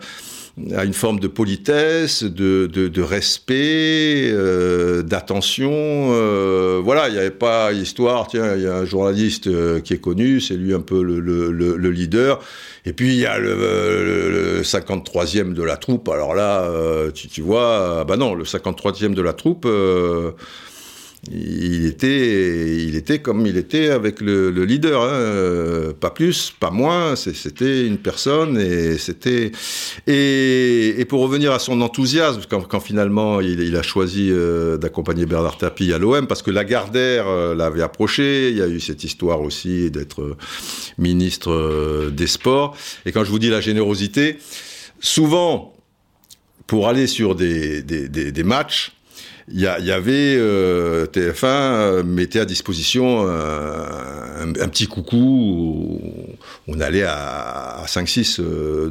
à une forme de politesse, de, de, respect, euh, d'attention. Euh, voilà, il n'y avait pas histoire, tiens, il y a un journaliste euh, qui est connu, c'est lui un peu le, le, le, leader. Et puis il y a le, 53e de la troupe. Alors là, tu, tu vois, bah non, le 53e de la troupe il était, il était comme il était avec le, leader, hein. pas plus, pas moins. C'était une personne et c'était et, pour revenir à son enthousiasme quand, finalement il, a choisi euh, d'accompagner Bernard Tapie à l'OM parce que Lagardère euh, l'avait approché. Il y a eu cette histoire aussi d'être euh, ministre des Sports. Et quand je vous dis la générosité, souvent pour aller sur des, des, des matchs il y, avait euh, TF1 euh, mettait à disposition euh, un, petit coucou où on allait à, 5-6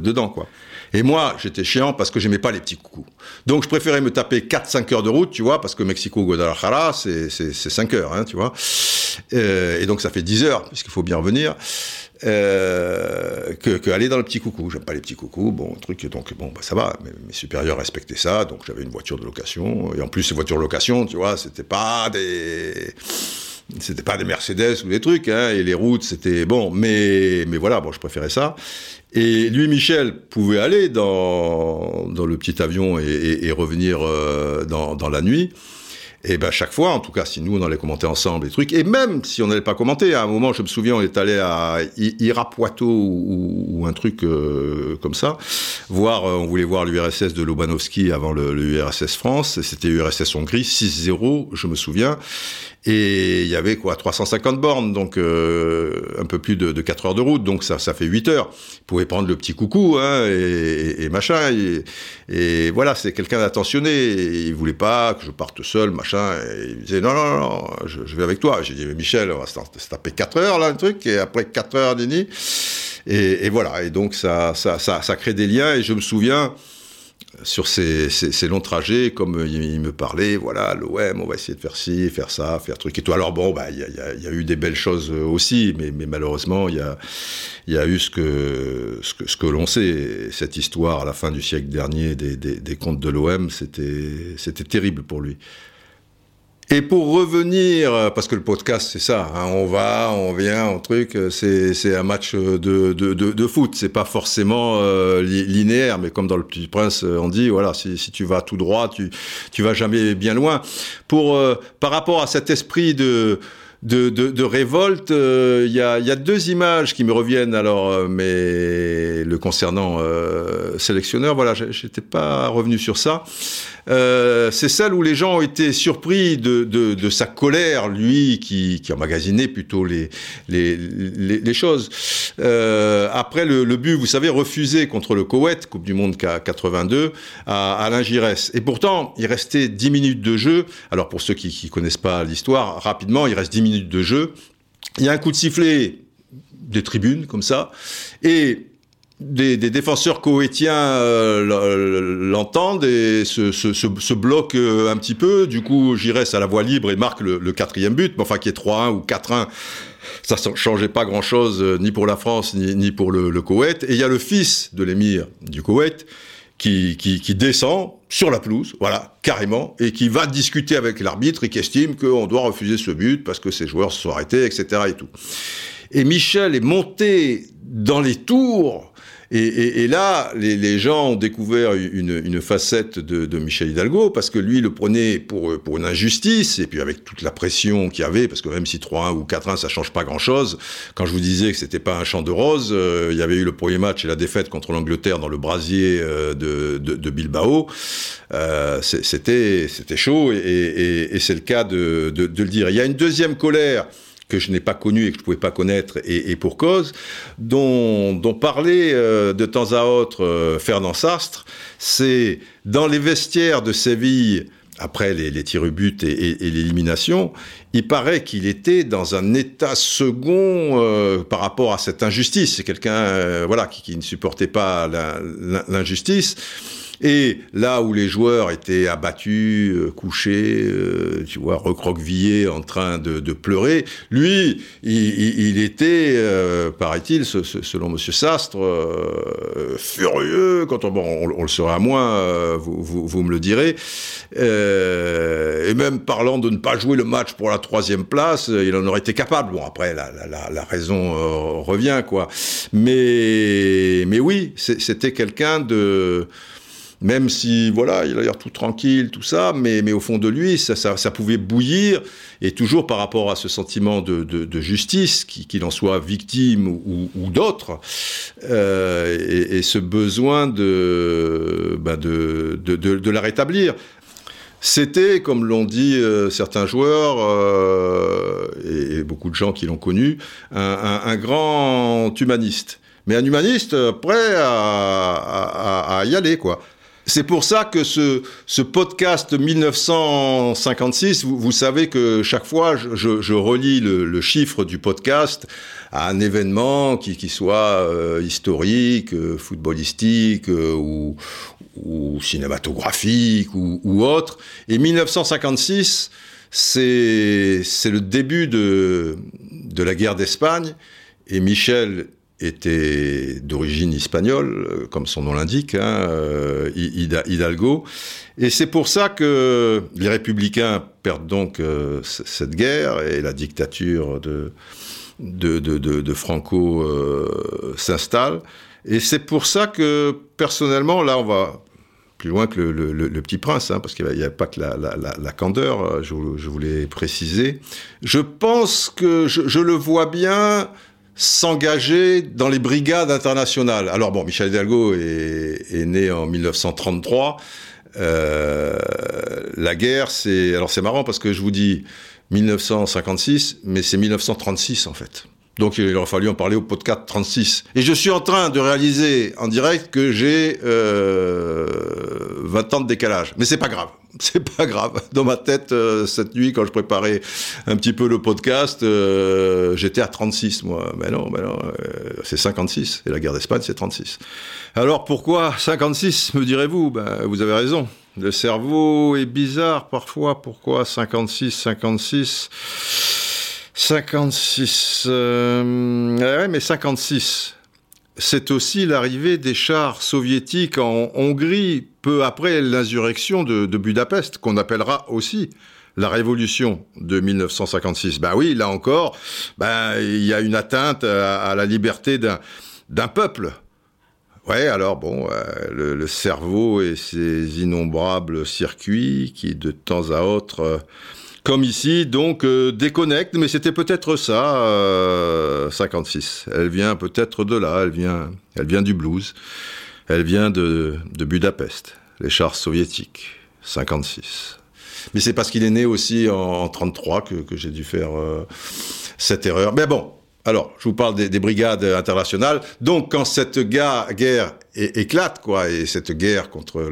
dedans quoi. Et moi, j'étais chiant parce que j'aimais pas les petits coucous. Donc je préférais me taper 4-5 heures de route, tu vois, parce que Mexico Guadalajara, c'est 5 heures, hein, tu vois. et donc ça fait 10 heures, puisqu'il faut bien revenir euh, que, aller dans le petit coucou. J'aime pas les petits coucous, bon, truc, donc bon, bah, ça va. Mes, supérieurs respectaient ça, donc j'avais une voiture de location. Et en plus, ces voitures de location, tu vois, c'était pas des. C'était pas des Mercedes ou des trucs, hein, et les routes, c'était bon, mais, mais voilà, bon, je préférais ça. Et lui, Michel, pouvait aller dans, dans le petit avion et, revenir euh, dans, dans la nuit. Et ben chaque fois, en tout cas, si nous on allait commenter ensemble des trucs, et même si on n'allait pas commenter, à un moment, je me souviens, on est allé à Irapuato ou, un truc euh, comme ça, voir, euh, on voulait voir l'URSS de Lobanovski avant le, l'URSS France, c'était l'URSS Hongrie, 6-0, je me souviens, et il y avait quoi 350 bornes, donc euh, un peu plus de, de, 4 heures de route, donc ça, ça fait 8 heures. Vous pouvez prendre le petit coucou hein, et, et, machin. Et, voilà, c'est quelqu'un d'attentionné. Il voulait pas que je parte seul, machin. Il disait non, non, non, je, je vais avec toi. J'ai dit mais Michel, on va se taper 4 heures là, un truc, et après 4 heures d'ini. Et, et, voilà, et donc ça, ça, ça, ça crée des liens. Et je me souviens sur ces, longs trajets, comme il, me parlait, voilà, l'OM, on va essayer de faire ci, faire ça, faire truc et tout. Alors bon, bah, il y, a, eu des belles choses aussi, mais, malheureusement, il y a, y eu ce que l'on sait. Cette histoire à la fin du siècle dernier des, des, des comptes de l'OM, c'était terrible pour lui. Et pour revenir, parce que le podcast c'est ça, hein, on va, on vient, on truc, c'est un match de, de, de, de foot, c'est pas forcément euh, linéaire, mais comme dans le Petit Prince, on dit, voilà, si, si tu vas tout droit, tu, tu vas jamais bien loin. Pour, euh, par rapport à cet esprit de de, révolte. Il euh, y, a, y, a, deux images qui me reviennent alors, euh, mais le concernant euh, sélectionneur, voilà, j'étais pas revenu sur ça. C'est celle où les gens ont été surpris de, sa colère, lui qui, emmagasinait plutôt les, choses. Après le, le, but, vous savez, refusé contre le Koweït, Coupe du Monde 82, à Alain Giresse. Et pourtant, il restait 10 minutes de jeu. Alors pour ceux qui ne connaissent pas l'histoire, rapidement, il reste 10 minutes de jeu. Il y a un coup de sifflet des tribunes, comme ça, et des, défenseurs coétiens euh, l'entendent et se, bloquent euh, un petit peu. Du coup, Giresse à la voie libre et marque le, quatrième but, enfin qui est 3-1 ou 4-1 ça ne changeait pas grand-chose euh, ni pour la France ni, pour le, le, Koweït. Et il y a le fils de l'émir du Koweït qui, qui, descend sur la pelouse, voilà, carrément, et qui va discuter avec l'arbitre et qui estime qu'on doit refuser ce but parce que ces joueurs se sont arrêtés, etc. Et tout. Et Michel est monté dans les tours et, là, les, gens ont découvert une, facette de, Michel Hidalgo, parce que lui le prenait pour, pour une injustice, et puis avec toute la pression qu'il y avait, parce que même si 3-1 ou 4-1, ça change pas grand-chose, quand je vous disais que c'était pas un champ de roses, euh, il y avait eu le premier match et la défaite contre l'Angleterre dans le brasier euh, de, de, Bilbao, euh, c'était chaud, et, et c'est le cas de, de, le dire. Il y a une deuxième colère que je n'ai pas connu et que je ne pouvais pas connaître, et, pour cause, dont, dont parlait euh, de temps à autre euh, Fernand Sastre, c'est dans les vestiaires de Séville, après les, les tirs au but et, l'élimination, il paraît qu'il était dans un état second euh, par rapport à cette injustice. C'est quelqu'un voilà, qui, qui, ne supportait pas l'injustice. Et là où les joueurs étaient abattus, euh, couchés, euh, tu vois, recroquevillés, en train de, pleurer, lui, il, était, euh, paraît-il, selon Monsieur Sastre, furieux. Quand on, bon, on, le sera moins, vous, me le direz. et même parlant de ne pas jouer le match pour la troisième place, il en aurait été capable. Bon, après, la, la raison revient, quoi. Mais, mais oui, c'était quelqu'un de même si voilà, il a l'air tout tranquille, tout ça, mais, mais au fond de lui, ça, pouvait bouillir, et toujours par rapport à ce sentiment de, de, justice, qu'il en soit victime ou, ou d'autres, euh, et, ce besoin de, bah de, de, la rétablir. C'était, comme l'ont dit euh, certains joueurs euh, et, beaucoup de gens qui l'ont connu, un, grand humaniste. Mais un humaniste prêt à, à y aller, quoi. C'est pour ça que ce, podcast 1956, vous, savez que chaque fois, je, relis le, chiffre du podcast à un événement qui, soit euh, historique, euh, footballistique euh, ou, cinématographique ou, ou, autre. Et 1956, c'est le début de, de la guerre d'Espagne. Et Michel était d'origine espagnole, euh, comme son nom l'indique, hein, euh, Hidalgo. Et c'est pour ça que les républicains perdent donc euh, cette guerre et la dictature de, Franco s'installe. Et c'est pour ça que, personnellement, là, on va plus loin que le, Petit Prince, hein, parce qu'il n'y a, pas que la, candeur, je, voulais préciser. Je pense que je le vois bien s'engager dans les brigades internationales. Alors bon, Michel Hidalgo est, né en 1933. Euh, la guerre, c'est alors c'est marrant parce que je vous dis 1956, mais c'est 1936 en fait. Donc il aurait fallu en parler au podcast 36. Et je suis en train de réaliser en direct que j'ai euh, 20 ans de décalage. Mais c'est pas grave. C'est pas grave. Dans ma tête, euh, cette nuit, quand je préparais un petit peu le podcast, euh, j'étais à 36, moi. Mais non, mais non, euh, c'est 56. Et la guerre d'Espagne, c'est 36. Alors pourquoi 56, me direz-vous? Ben, Vous avez raison. Le cerveau est bizarre parfois. Pourquoi 56, 56 56. Euh, mais 56. C'est aussi l'arrivée des chars soviétiques en Hongrie peu après l'insurrection de, Budapest, qu'on appellera aussi la révolution de 1956. Ben oui, là encore, ben, il y a une atteinte à, la liberté d'un peuple. Ouais, alors bon, euh, le, cerveau et ses innombrables circuits qui, de temps à autre, comme ici, donc euh, déconnecte, mais c'était peut-être ça, 56. Euh, elle vient peut-être de là, elle vient, elle vient du blues, elle vient de, Budapest, les chars soviétiques, 56. Mais c'est parce qu'il est né aussi en, 33 que, que j'ai dû faire euh, cette erreur. Mais bon, alors, je vous parle des, brigades internationales. Donc, quand cette guerre éclate, quoi, et cette guerre contre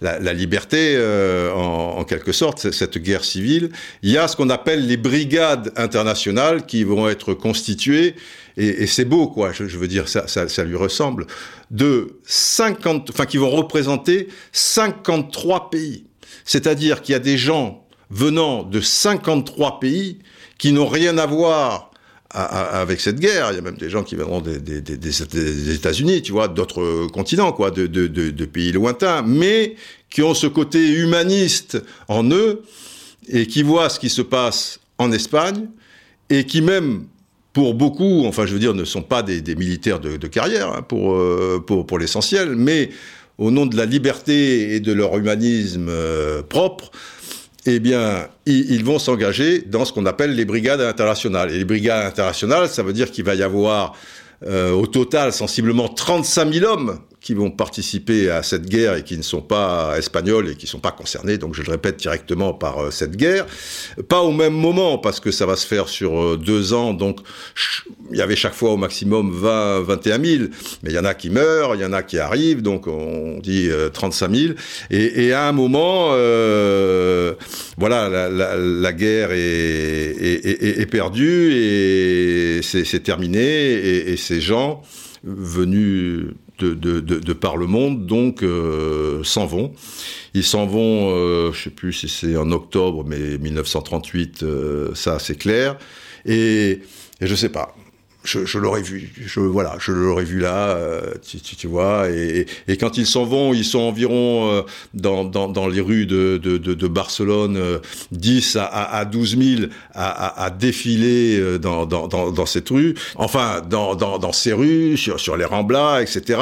la, liberté, euh, en, quelque sorte, cette guerre civile, il y a ce qu'on appelle les brigades internationales qui vont être constituées, et, c'est beau, quoi, je, veux dire, ça, ça, ça, lui ressemble, de 50, enfin, qui vont représenter 53 pays. C'est-à-dire qu'il y a des gens venant de 53 pays qui n'ont rien à voir avec cette guerre. Il y a même des gens qui viendront des, États-Unis, tu vois, d'autres continents, quoi, de, pays lointains, mais qui ont ce côté humaniste en eux et qui voient ce qui se passe en Espagne et qui même pour beaucoup, enfin je veux dire, ne sont pas des, militaires de, carrière hein, pour, euh, pour l'essentiel, mais au nom de la liberté et de leur humanisme euh, propre, eh bien, ils vont s'engager dans ce qu'on appelle les brigades internationales. Et les brigades internationales, ça veut dire qu'il va y avoir euh, au total sensiblement 35 000 hommes qui vont participer à cette guerre et qui ne sont pas espagnols et qui ne sont pas concernés, donc je le répète directement par euh, cette guerre. Pas au même moment, parce que ça va se faire sur euh, deux ans, donc il y avait chaque fois au maximum 20, 21 000, mais il y en a qui meurent, il y en a qui arrivent, donc on dit 35 000. Et, et, à un moment, euh, voilà, la, guerre est, perdue et c'est terminé, et ces gens venus de, de, de, par le monde, donc s'en vont. Ils s'en vont, je je sais plus si c'est en octobre, mais 1938, ça c'est clair. Et, et je sais pas je, je l'aurais vu, je voilà, je l'aurais vu là, euh, tu, tu, tu, vois. Et, et, quand ils s'en vont, ils sont environ euh, dans, dans, dans, les rues de, de, de, de Barcelone, euh, 10 à, à, 12 000 à, à, à défiler euh, dans, dans, dans, cette rue, enfin dans, dans, dans ces rues, sur, sur les Ramblas, etc.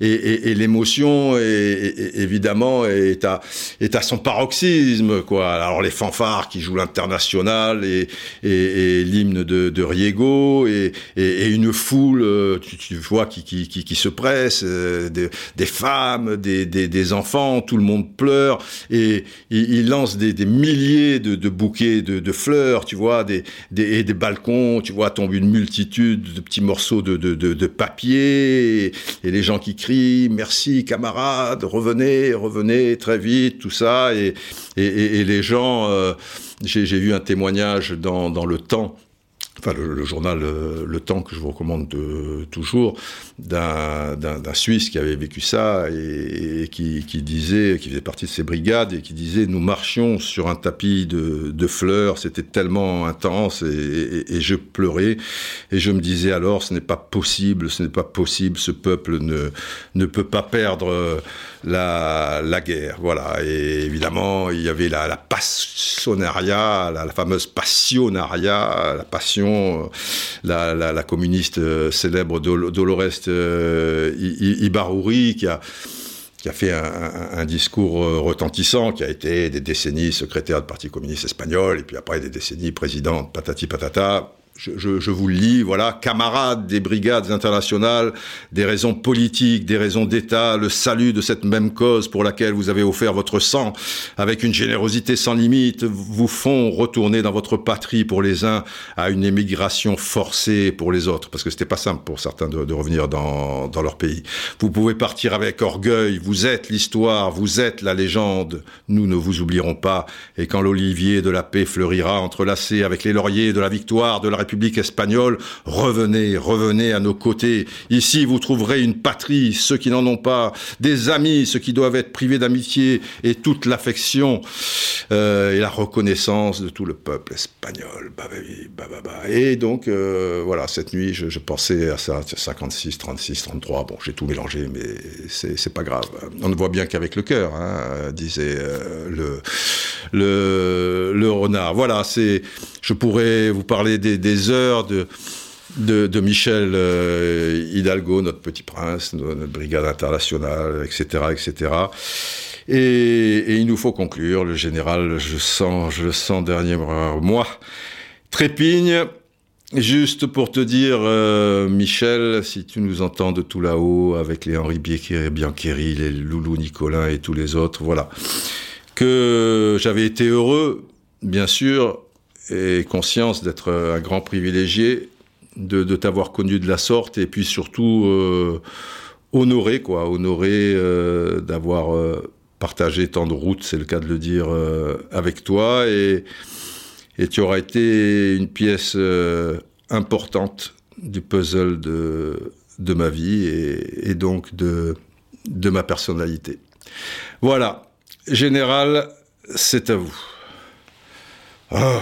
Et, et, et l'émotion, évidemment, est à, est à son paroxysme, quoi. Alors les fanfares qui jouent l'international et, et, l'hymne de, de Riego et et, une foule, euh, tu, vois, qui, qui, qui, se presse, euh, des, femmes, des, des, enfants, tout le monde pleure, et il, lance des, milliers de, bouquets de, fleurs, tu vois, des, des, des balcons, tu vois, tombe une multitude de petits morceaux de, de, papier, et, les gens qui crient, merci camarades, revenez, revenez très vite, tout ça, et, et, les gens, euh, j'ai vu un témoignage dans, dans le temps, enfin le, journal euh, Le Temps que je vous recommande de, toujours, d'un Suisse qui avait vécu ça et, qui, disait, qui faisait partie de ces brigades et qui disait nous marchions sur un tapis de, fleurs, c'était tellement intense et, je pleurais. Et je me disais alors ce n'est pas possible, ce n'est pas possible, ce peuple ne, ne peut pas perdre la, la guerre, voilà. Et évidemment il y avait la, la passionaria, la, la fameuse passionaria, la passion euh, la, communiste euh, célèbre Dolores euh, Ibaruri, qui a qui a fait un, discours retentissant, qui a été des décennies secrétaire du Parti communiste espagnol, et puis après des décennies présidente, patati patata je, vous le lis, voilà, camarades des brigades internationales, des raisons politiques, des raisons d'État, le salut de cette même cause pour laquelle vous avez offert votre sang avec une générosité sans limite, vous font retourner dans votre patrie pour les uns à une émigration forcée pour les autres, parce que c'était pas simple pour certains de, revenir dans, dans leur pays. Vous pouvez partir avec orgueil, vous êtes l'histoire, vous êtes la légende, nous ne vous oublierons pas, et quand l'olivier de la paix fleurira entrelacé avec les lauriers de la victoire, de la République espagnole, revenez, revenez à nos côtés. Ici, vous trouverez une patrie, ceux qui n'en ont pas, des amis, ceux qui doivent être privés d'amitié et toute l'affection euh, et la reconnaissance de tout le peuple espagnol. Bah, bah, bah. Et donc, euh, voilà, cette nuit, je, pensais à ça, 56, 36, 33. Bon, j'ai tout mélangé, mais c'est pas grave. On ne voit bien qu'avec le cœur, hein, disait euh, le, le, le renard. Voilà, c'est, je pourrais vous parler des heures de, de, Michel euh, Hidalgo, notre petit prince, notre brigade internationale, etc., etc. Et, il nous faut conclure. Le général, je sens, je sens dernier mois, trépigne. Juste pour te dire, euh, Michel, si tu nous entends de tout là-haut, avec les Henri Biancheri, les Loulou Nicolin et tous les autres, voilà, que j'avais été heureux, bien sûr, et conscience d'être un grand privilégié, de, t'avoir connu de la sorte, et puis surtout euh, honoré, quoi, honoré euh, d'avoir euh, partagé tant de routes, c'est le cas de le dire, avec toi, et, et tu auras été une pièce importante du puzzle de, de ma vie et, et donc de, de ma personnalité. Voilà, général, c'est à vous. Ah,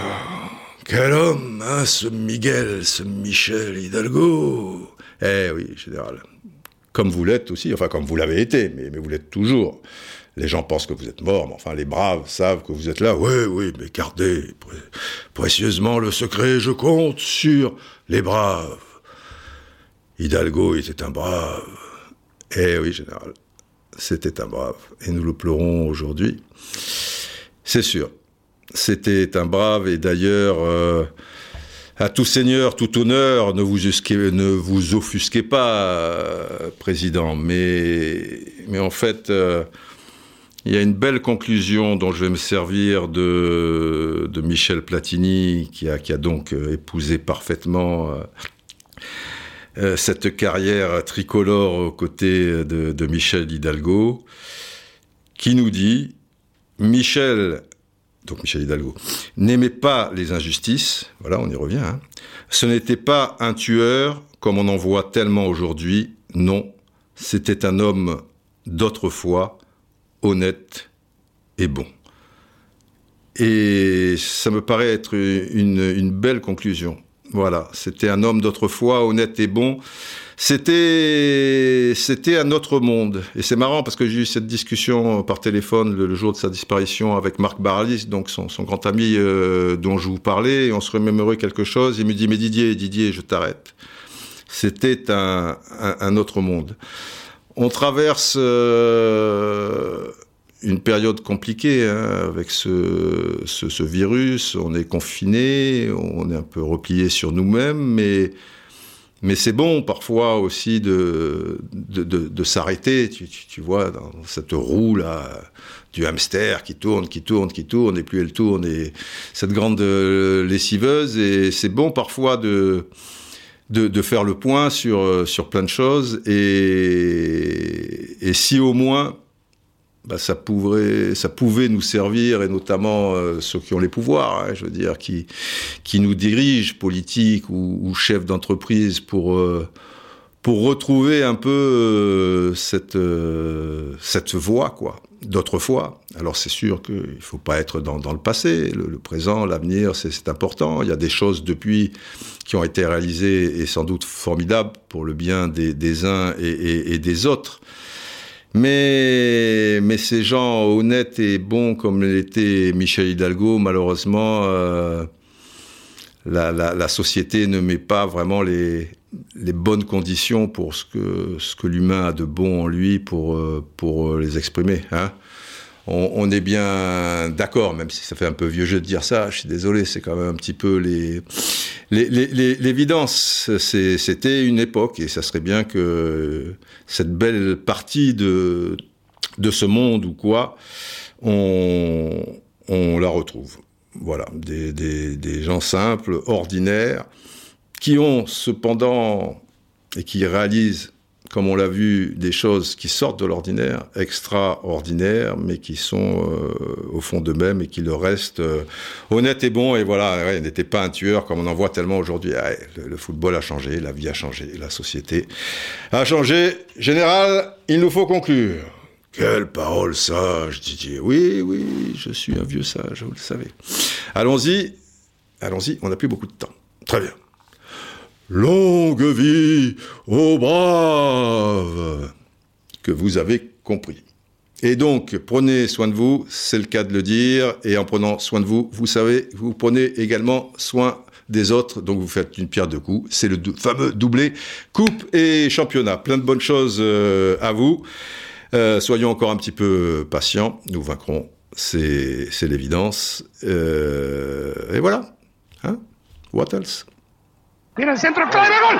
quel homme, hein, ce Miguel, ce Michel Hidalgo Eh oui, général. Comme vous l'êtes aussi, enfin comme vous l'avez été, mais, mais vous l'êtes toujours. Les gens pensent que vous êtes mort, mais enfin les braves savent que vous êtes là. Oui, oui, mais gardez précieusement le secret, je compte sur les braves. Hidalgo était un brave. Eh oui, général, c'était un brave. Et nous le pleurons aujourd'hui. C'est sûr. C'était un brave et d'ailleurs, euh, à tout seigneur, tout honneur, ne vous, offusquez pas, euh, président. Mais, en fait, euh, il y a une belle conclusion dont je vais me servir de, Michel Platini, qui a, donc épousé parfaitement cette carrière tricolore aux côtés de Michel Hidalgo, qui nous dit Michel donc Michel Hidalgo, n'aimait pas les injustices, voilà, on y revient, hein. ce n'était pas un tueur comme on en voit tellement aujourd'hui, non, c'était un homme d'autrefois, honnête et bon. Et ça me paraît être une, belle conclusion. Voilà, c'était un homme d'autrefois, honnête et bon. C'était, c'était un autre monde. Et c'est marrant parce que j'ai eu cette discussion par téléphone le, jour de sa disparition avec Marc Baralis, donc son, grand ami euh, dont je vous parlais, et on se remémorait quelque chose. Il me dit, mais Didier, Didier, je t'arrête. C'était un, un, autre monde. On traverse euh, une période compliquée hein, avec ce, ce, virus. On est confiné, on est un peu replié sur nous-mêmes, mais, mais c'est bon parfois aussi de, de, s'arrêter. Tu, tu, vois, dans cette roue là du hamster qui tourne, qui tourne, qui tourne, et plus elle tourne, et cette grande euh, lessiveuse. Et c'est bon parfois de de, faire le point sur, euh, sur plein de choses. Et si au moins bah, ça, pouvait, ça pouvait nous servir, et notamment euh, ceux qui ont les pouvoirs, hein, je veux dire, qui, qui nous dirigent, politiques ou, chefs d'entreprise, pour, euh, pour retrouver un peu cette, cette voie, quoi, d'autrefois. Alors c'est sûr qu'il ne faut pas être dans, dans le passé, le, présent, l'avenir, c'est important. Il y a des choses depuis qui ont été réalisées et sans doute formidables pour le bien des, uns et, des autres. Mais, ces gens honnêtes et bons comme l'était Michel Hidalgo, malheureusement, euh, la, société ne met pas vraiment les, bonnes conditions pour ce que, l'humain a de bon en lui pour, euh, pour les exprimer. Hein on, est bien d'accord, même si ça fait un peu vieux jeu de dire ça, je suis désolé, c'est quand même un petit peu les, l'évidence. C'était une époque et ça serait bien que cette belle partie de, de ce monde ou quoi, on, on la retrouve. Voilà, des, des gens simples, ordinaires, qui ont cependant et qui réalisent comme on l'a vu, des choses qui sortent de l'ordinaire, extraordinaires, mais qui sont euh, au fond d'eux-mêmes et qui le restent euh, honnêtes et bons. Et voilà, il n'était pas un tueur comme on en voit tellement aujourd'hui. Ah, le, football a changé, la vie a changé, la société a changé. Général, il nous faut conclure. Quelle parole sage, Didier. Oui, oui, je suis un vieux sage, vous le savez. Allons-y, allons-y, on n'a plus beaucoup de temps. Très bien. Longue vie aux braves que vous avez compris. Et donc, prenez soin de vous, c'est le cas de le dire, et en prenant soin de vous, vous savez, vous prenez également soin des autres, donc vous faites une pierre de coups, c'est le fameux doublé coupe et championnat. Plein de bonnes choses euh, à vous. Euh, soyons encore un petit peu patients, nous vaincrons, c'est l'évidence. Euh, et voilà. Hein? What else? Tira el centro, clave, gol.